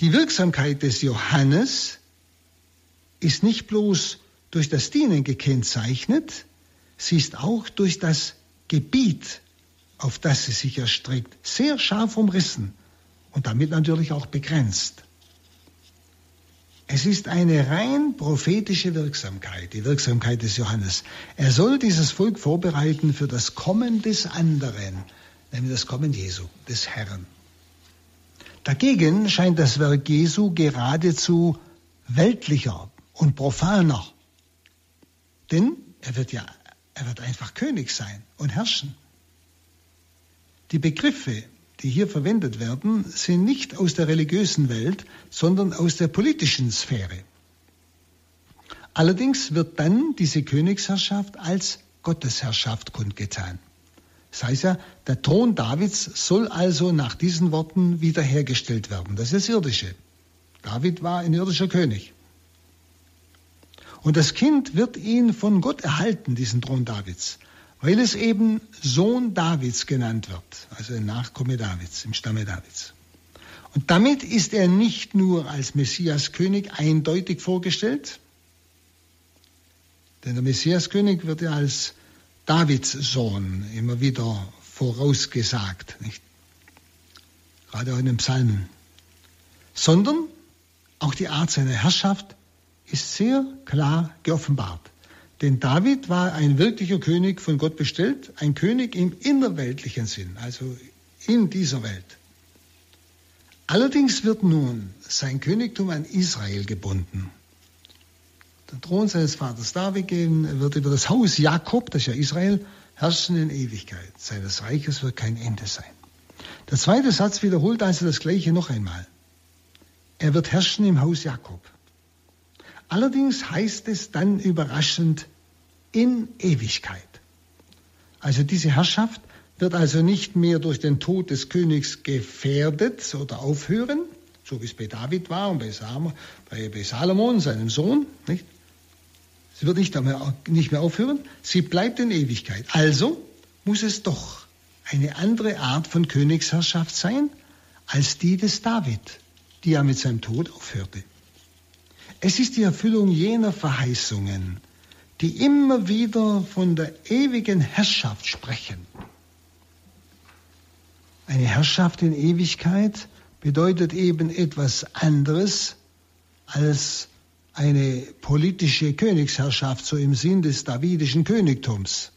Die Wirksamkeit des Johannes ist nicht bloß durch das Dienen gekennzeichnet, sie ist auch durch das Gebiet, auf das sie sich erstreckt, sehr scharf umrissen und damit natürlich auch begrenzt. Es ist eine rein prophetische Wirksamkeit, die Wirksamkeit des Johannes. Er soll dieses Volk vorbereiten für das Kommen des anderen, nämlich das Kommen Jesu, des Herrn. Dagegen scheint das Werk Jesu geradezu weltlicher und profaner. Denn er wird ja, er wird einfach König sein und herrschen. Die Begriffe die hier verwendet werden, sind nicht aus der religiösen Welt, sondern aus der politischen Sphäre. Allerdings wird dann diese Königsherrschaft als Gottesherrschaft kundgetan. Das heißt ja, der Thron Davids soll also nach diesen Worten wiederhergestellt werden. Das ist Irdische. David war ein irdischer König. Und das Kind wird ihn von Gott erhalten, diesen Thron Davids, weil es eben Sohn Davids genannt wird, also ein Nachkomme Davids, im Stamme Davids. Und damit ist er nicht nur als Messiaskönig eindeutig vorgestellt, denn der Messiaskönig wird ja als Davids Sohn immer wieder vorausgesagt, nicht? gerade auch in den Psalmen, sondern auch die Art seiner Herrschaft ist sehr klar geoffenbart. Denn David war ein wirklicher König von Gott bestellt, ein König im innerweltlichen Sinn, also in dieser Welt. Allerdings wird nun sein Königtum an Israel gebunden. Der Thron seines Vaters David wird über das Haus Jakob, das ist ja Israel, herrschen in Ewigkeit. Seines Reiches wird kein Ende sein. Der zweite Satz wiederholt also das Gleiche noch einmal. Er wird herrschen im Haus Jakob. Allerdings heißt es dann überraschend in Ewigkeit. Also diese Herrschaft wird also nicht mehr durch den Tod des Königs gefährdet oder aufhören, so wie es bei David war und bei, Sam, bei, bei Salomon, seinem Sohn. Nicht? Sie wird nicht mehr, nicht mehr aufhören, sie bleibt in Ewigkeit. Also muss es doch eine andere Art von Königsherrschaft sein als die des David, die ja mit seinem Tod aufhörte. Es ist die Erfüllung jener Verheißungen, die immer wieder von der ewigen Herrschaft sprechen. Eine Herrschaft in Ewigkeit bedeutet eben etwas anderes als eine politische Königsherrschaft, so im Sinn des davidischen Königtums.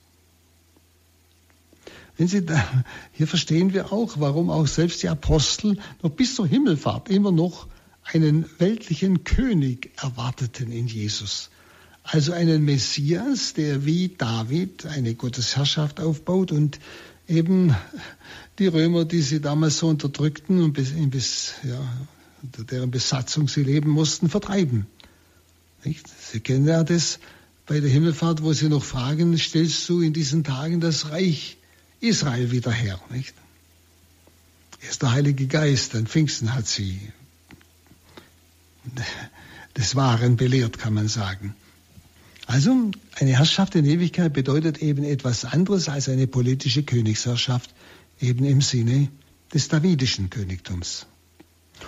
Wenn Sie da, hier verstehen wir auch, warum auch selbst die Apostel noch bis zur Himmelfahrt immer noch einen weltlichen König erwarteten in Jesus. Also einen Messias, der wie David eine Gottesherrschaft aufbaut und eben die Römer, die sie damals so unterdrückten und bis, bis, ja, unter deren Besatzung sie leben mussten, vertreiben. Nicht? Sie kennen ja das bei der Himmelfahrt, wo sie noch fragen, stellst du in diesen Tagen das Reich Israel wieder her? Nicht? Erst der Heilige Geist, an Pfingsten hat sie des Wahren belehrt, kann man sagen. Also eine Herrschaft in Ewigkeit bedeutet eben etwas anderes als eine politische Königsherrschaft, eben im Sinne des davidischen Königtums.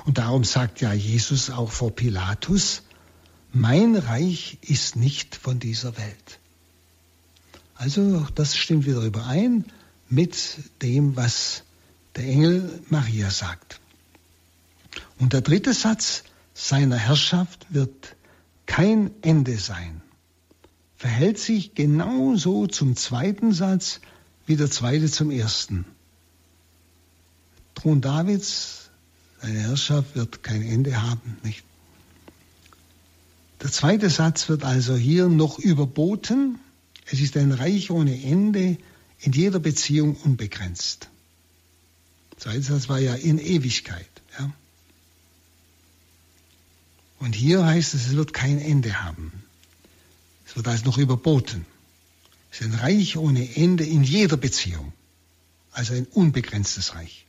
Und darum sagt ja Jesus auch vor Pilatus, mein Reich ist nicht von dieser Welt. Also das stimmt wieder überein mit dem, was der Engel Maria sagt. Und der dritte Satz, seiner Herrschaft wird kein Ende sein. Verhält sich genauso zum zweiten Satz wie der zweite zum ersten. Thron Davids, seine Herrschaft wird kein Ende haben, nicht? Der zweite Satz wird also hier noch überboten. Es ist ein Reich ohne Ende, in jeder Beziehung unbegrenzt. Der zweite Satz war ja in Ewigkeit. Ja? Und hier heißt es, es wird kein Ende haben. Es wird also noch überboten. Es ist ein Reich ohne Ende in jeder Beziehung. Also ein unbegrenztes Reich.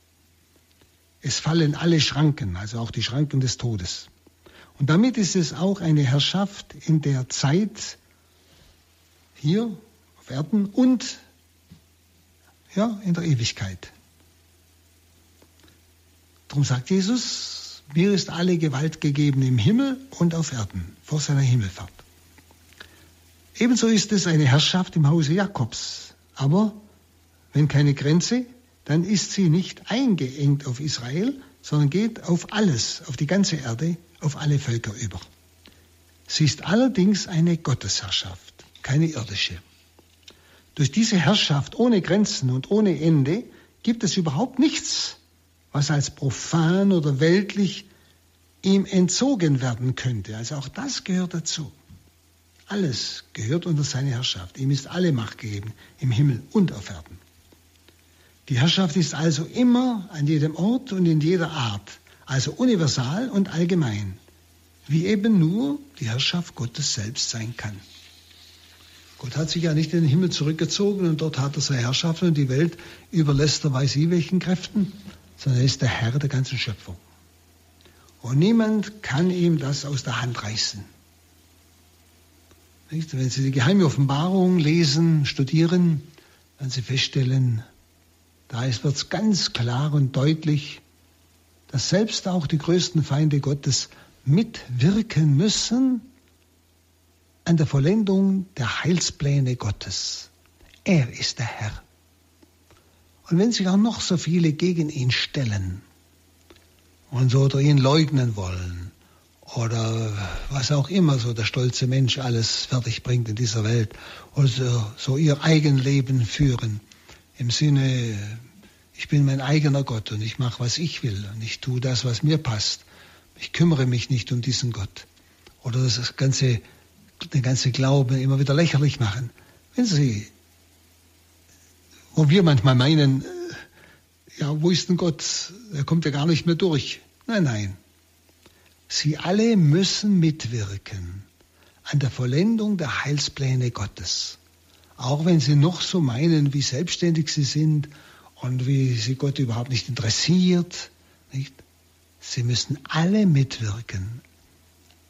Es fallen alle Schranken, also auch die Schranken des Todes. Und damit ist es auch eine Herrschaft in der Zeit hier auf Erden und ja, in der Ewigkeit. Darum sagt Jesus, mir ist alle Gewalt gegeben im Himmel und auf Erden vor seiner Himmelfahrt. Ebenso ist es eine Herrschaft im Hause Jakobs. Aber wenn keine Grenze, dann ist sie nicht eingeengt auf Israel, sondern geht auf alles, auf die ganze Erde, auf alle Völker über. Sie ist allerdings eine Gottesherrschaft, keine irdische. Durch diese Herrschaft ohne Grenzen und ohne Ende gibt es überhaupt nichts, was als profan oder weltlich ihm entzogen werden könnte. Also auch das gehört dazu. Alles gehört unter seine Herrschaft. Ihm ist alle Macht gegeben, im Himmel und auf Erden. Die Herrschaft ist also immer an jedem Ort und in jeder Art, also universal und allgemein, wie eben nur die Herrschaft Gottes selbst sein kann. Gott hat sich ja nicht in den Himmel zurückgezogen und dort hat er seine Herrschaft und die Welt überlässt er weiß ich welchen Kräften, sondern er ist der Herr der ganzen Schöpfung. Und niemand kann ihm das aus der Hand reißen. Nicht? Wenn Sie die geheime Offenbarung lesen, studieren, werden Sie feststellen, da wird es ganz klar und deutlich, dass selbst auch die größten Feinde Gottes mitwirken müssen an der Vollendung der Heilspläne Gottes. Er ist der Herr. Und wenn sich auch noch so viele gegen ihn stellen und so oder ihn leugnen wollen oder was auch immer so der stolze Mensch alles fertig bringt in dieser Welt oder so, so ihr Eigenleben führen, im Sinne, ich bin mein eigener Gott und ich mache, was ich will und ich tue das, was mir passt. Ich kümmere mich nicht um diesen Gott. Oder das ganze, den ganze Glauben immer wieder lächerlich machen. Wenn Sie, wo wir manchmal meinen, äh, ja, wo ist denn Gott? Er kommt ja gar nicht mehr durch. Nein, nein. Sie alle müssen mitwirken an der Vollendung der Heilspläne Gottes. Auch wenn sie noch so meinen, wie selbstständig sie sind und wie sie Gott überhaupt nicht interessiert. Nicht? Sie müssen alle mitwirken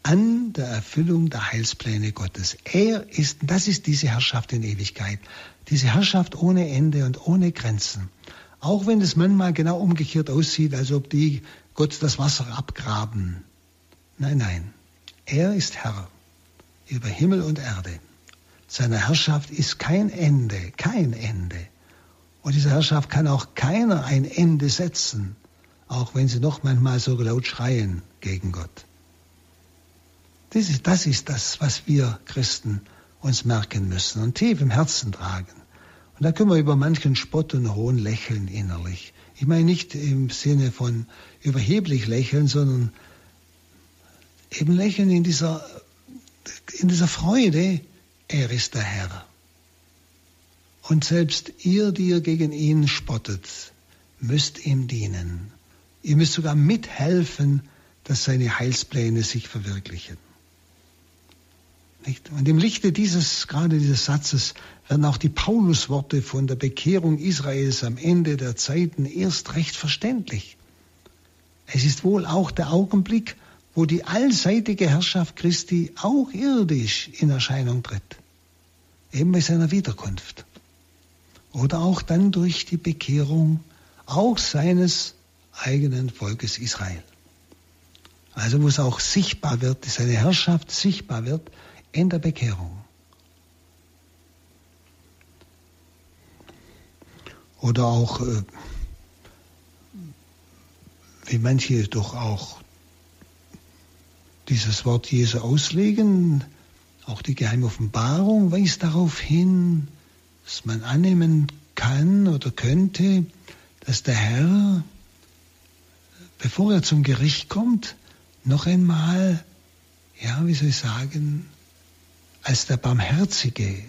an der Erfüllung der Heilspläne Gottes. Er ist, das ist diese Herrschaft in Ewigkeit. Diese Herrschaft ohne Ende und ohne Grenzen. Auch wenn es manchmal genau umgekehrt aussieht, als ob die Gott das Wasser abgraben. Nein, nein. Er ist Herr über Himmel und Erde. Seine Herrschaft ist kein Ende, kein Ende. Und dieser Herrschaft kann auch keiner ein Ende setzen, auch wenn sie noch manchmal so laut schreien gegen Gott. Das ist, das ist das, was wir Christen uns merken müssen und tief im Herzen tragen. Und da können wir über manchen Spott und Hohn lächeln innerlich. Ich meine nicht im Sinne von überheblich lächeln, sondern eben lächeln in dieser, in dieser Freude, er ist der Herr. Und selbst ihr, die ihr gegen ihn spottet, müsst ihm dienen. Ihr müsst sogar mithelfen, dass seine Heilspläne sich verwirklichen. Nicht? Und im Lichte dieses, gerade dieses Satzes, werden auch die Paulusworte von der Bekehrung Israels am Ende der Zeiten erst recht verständlich. Es ist wohl auch der Augenblick, wo die allseitige Herrschaft Christi auch irdisch in Erscheinung tritt eben bei seiner Wiederkunft. Oder auch dann durch die Bekehrung auch seines eigenen Volkes Israel. Also wo es auch sichtbar wird, seine Herrschaft sichtbar wird in der Bekehrung. Oder auch, äh, wie manche doch auch dieses Wort Jesu auslegen, auch die geheime Offenbarung weist darauf hin, dass man annehmen kann oder könnte, dass der Herr, bevor er zum Gericht kommt, noch einmal, ja, wie soll ich sagen, als der Barmherzige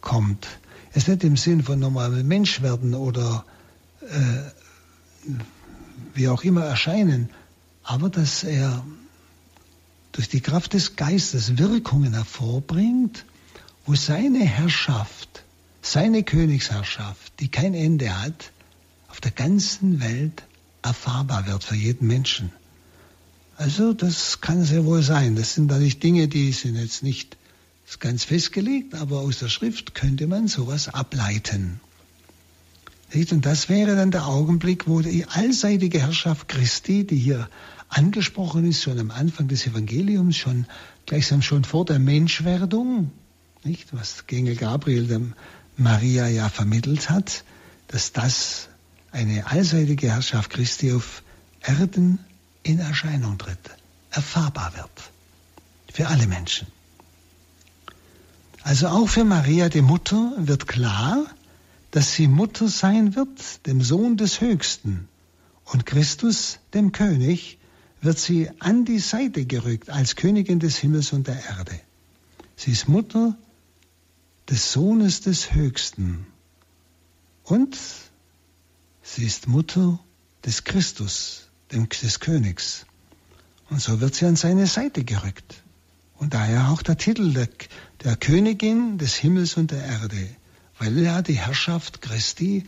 kommt. Es nicht im Sinn von normalem Mensch werden oder äh, wie auch immer erscheinen, aber dass er durch die Kraft des Geistes Wirkungen hervorbringt, wo seine Herrschaft, seine Königsherrschaft, die kein Ende hat, auf der ganzen Welt erfahrbar wird für jeden Menschen. Also das kann sehr wohl sein. Das sind natürlich Dinge, die sind jetzt nicht ganz festgelegt, aber aus der Schrift könnte man sowas ableiten. Und das wäre dann der Augenblick, wo die allseitige Herrschaft Christi, die hier angesprochen ist, schon am Anfang des Evangeliums, schon gleichsam schon vor der Menschwerdung, nicht, was Engel Gabriel dem Maria ja vermittelt hat, dass das eine allseitige Herrschaft Christi auf Erden in Erscheinung tritt, erfahrbar wird. Für alle Menschen. Also auch für Maria, die Mutter, wird klar, dass sie Mutter sein wird, dem Sohn des Höchsten, und Christus, dem König, wird sie an die Seite gerückt als Königin des Himmels und der Erde. Sie ist Mutter des Sohnes des Höchsten und Sie ist Mutter des Christus, des Königs. Und so wird sie an seine Seite gerückt. Und daher auch der Titel der, der Königin des Himmels und der Erde, weil ja die Herrschaft Christi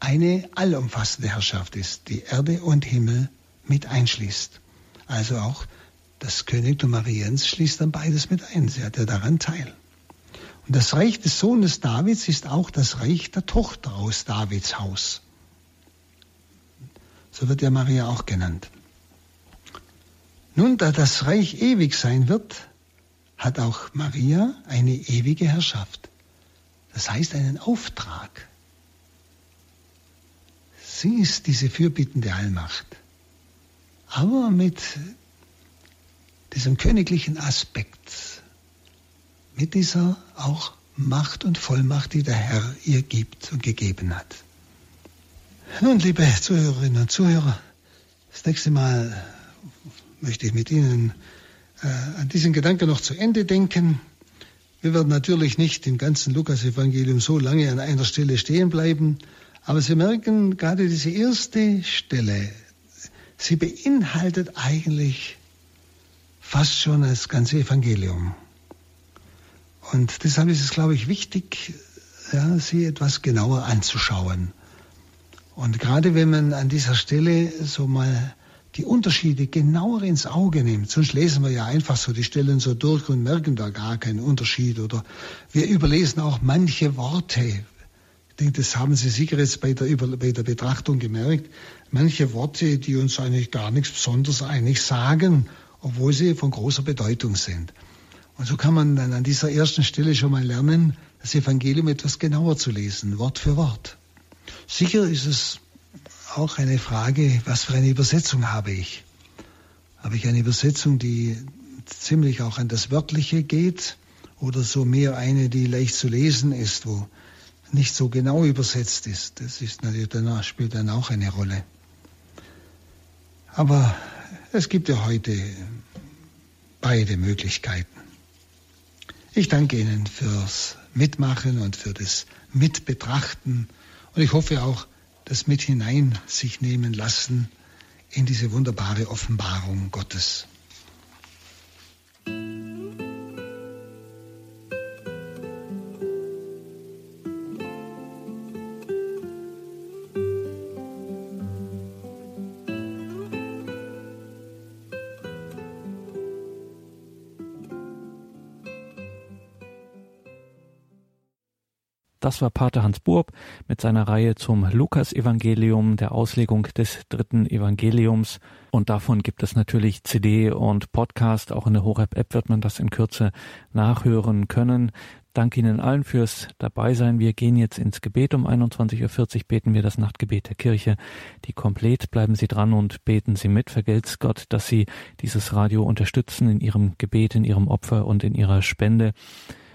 eine allumfassende Herrschaft ist, die Erde und Himmel mit einschließt. Also auch das Königtum Mariens schließt dann beides mit ein. Sie hat ja daran teil. Und das Reich des Sohnes Davids ist auch das Reich der Tochter aus Davids Haus. So wird ja Maria auch genannt. Nun, da das Reich ewig sein wird, hat auch Maria eine ewige Herrschaft. Das heißt einen Auftrag. Sie ist diese fürbittende Allmacht. Aber mit diesem königlichen Aspekt, mit dieser auch Macht und Vollmacht, die der Herr ihr gibt und gegeben hat. Nun, liebe Zuhörerinnen und Zuhörer, das nächste Mal möchte ich mit Ihnen an diesen Gedanken noch zu Ende denken. Wir werden natürlich nicht im ganzen Lukas-Evangelium so lange an einer Stelle stehen bleiben, aber Sie merken gerade diese erste Stelle, sie beinhaltet eigentlich fast schon das ganze Evangelium. Und deshalb ist es, glaube ich, wichtig, ja, sie etwas genauer anzuschauen. Und gerade wenn man an dieser Stelle so mal die Unterschiede genauer ins Auge nimmt, sonst lesen wir ja einfach so die Stellen so durch und merken da gar keinen Unterschied. Oder wir überlesen auch manche Worte. Ich denke, das haben Sie sicher jetzt bei der, bei der Betrachtung gemerkt. Manche Worte, die uns eigentlich gar nichts Besonderes eigentlich sagen, obwohl sie von großer Bedeutung sind. Und so kann man dann an dieser ersten Stelle schon mal lernen, das Evangelium etwas genauer zu lesen, Wort für Wort. Sicher ist es auch eine Frage, was für eine Übersetzung habe ich? Habe ich eine Übersetzung, die ziemlich auch an das Wörtliche geht oder so mehr eine, die leicht zu lesen ist, wo nicht so genau übersetzt ist? Das ist natürlich danach, spielt dann auch eine Rolle. Aber es gibt ja heute beide Möglichkeiten. Ich danke Ihnen fürs Mitmachen und für das Mitbetrachten und ich hoffe auch, das mit hinein sich nehmen lassen in diese wunderbare Offenbarung Gottes. Das war Pater Hans Burb mit seiner Reihe zum Lukas-Evangelium, der Auslegung des dritten Evangeliums. Und davon gibt es natürlich CD und Podcast. Auch in der Horeb-App wird man das in Kürze nachhören können. Danke Ihnen allen fürs Dabeisein. Wir gehen jetzt ins Gebet. Um 21.40 Uhr beten wir das Nachtgebet der Kirche. Die komplett. Bleiben Sie dran und beten Sie mit. Vergelt's Gott, dass Sie dieses Radio unterstützen in Ihrem Gebet, in Ihrem Opfer und in Ihrer Spende.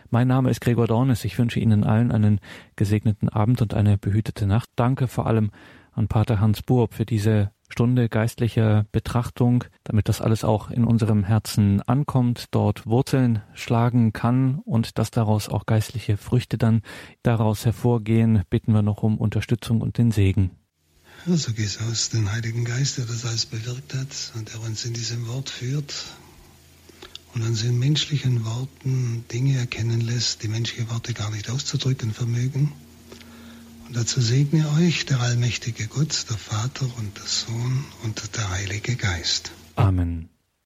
Mein Name ist Gregor Dornes. Ich wünsche Ihnen allen einen gesegneten Abend und eine behütete Nacht. Danke vor allem an Pater Hans Burb für diese Stunde geistlicher Betrachtung, damit das alles auch in unserem Herzen ankommt, dort Wurzeln schlagen kann und dass daraus auch geistliche Früchte dann daraus hervorgehen, bitten wir noch um Unterstützung und den Segen. So geht es aus, den Heiligen Geist, der das alles bewirkt hat und der uns in diesem Wort führt und uns in menschlichen Worten Dinge erkennen lässt, die menschliche Worte gar nicht auszudrücken vermögen. Und dazu segne euch der allmächtige Gott, der Vater und der Sohn und der Heilige Geist. Amen.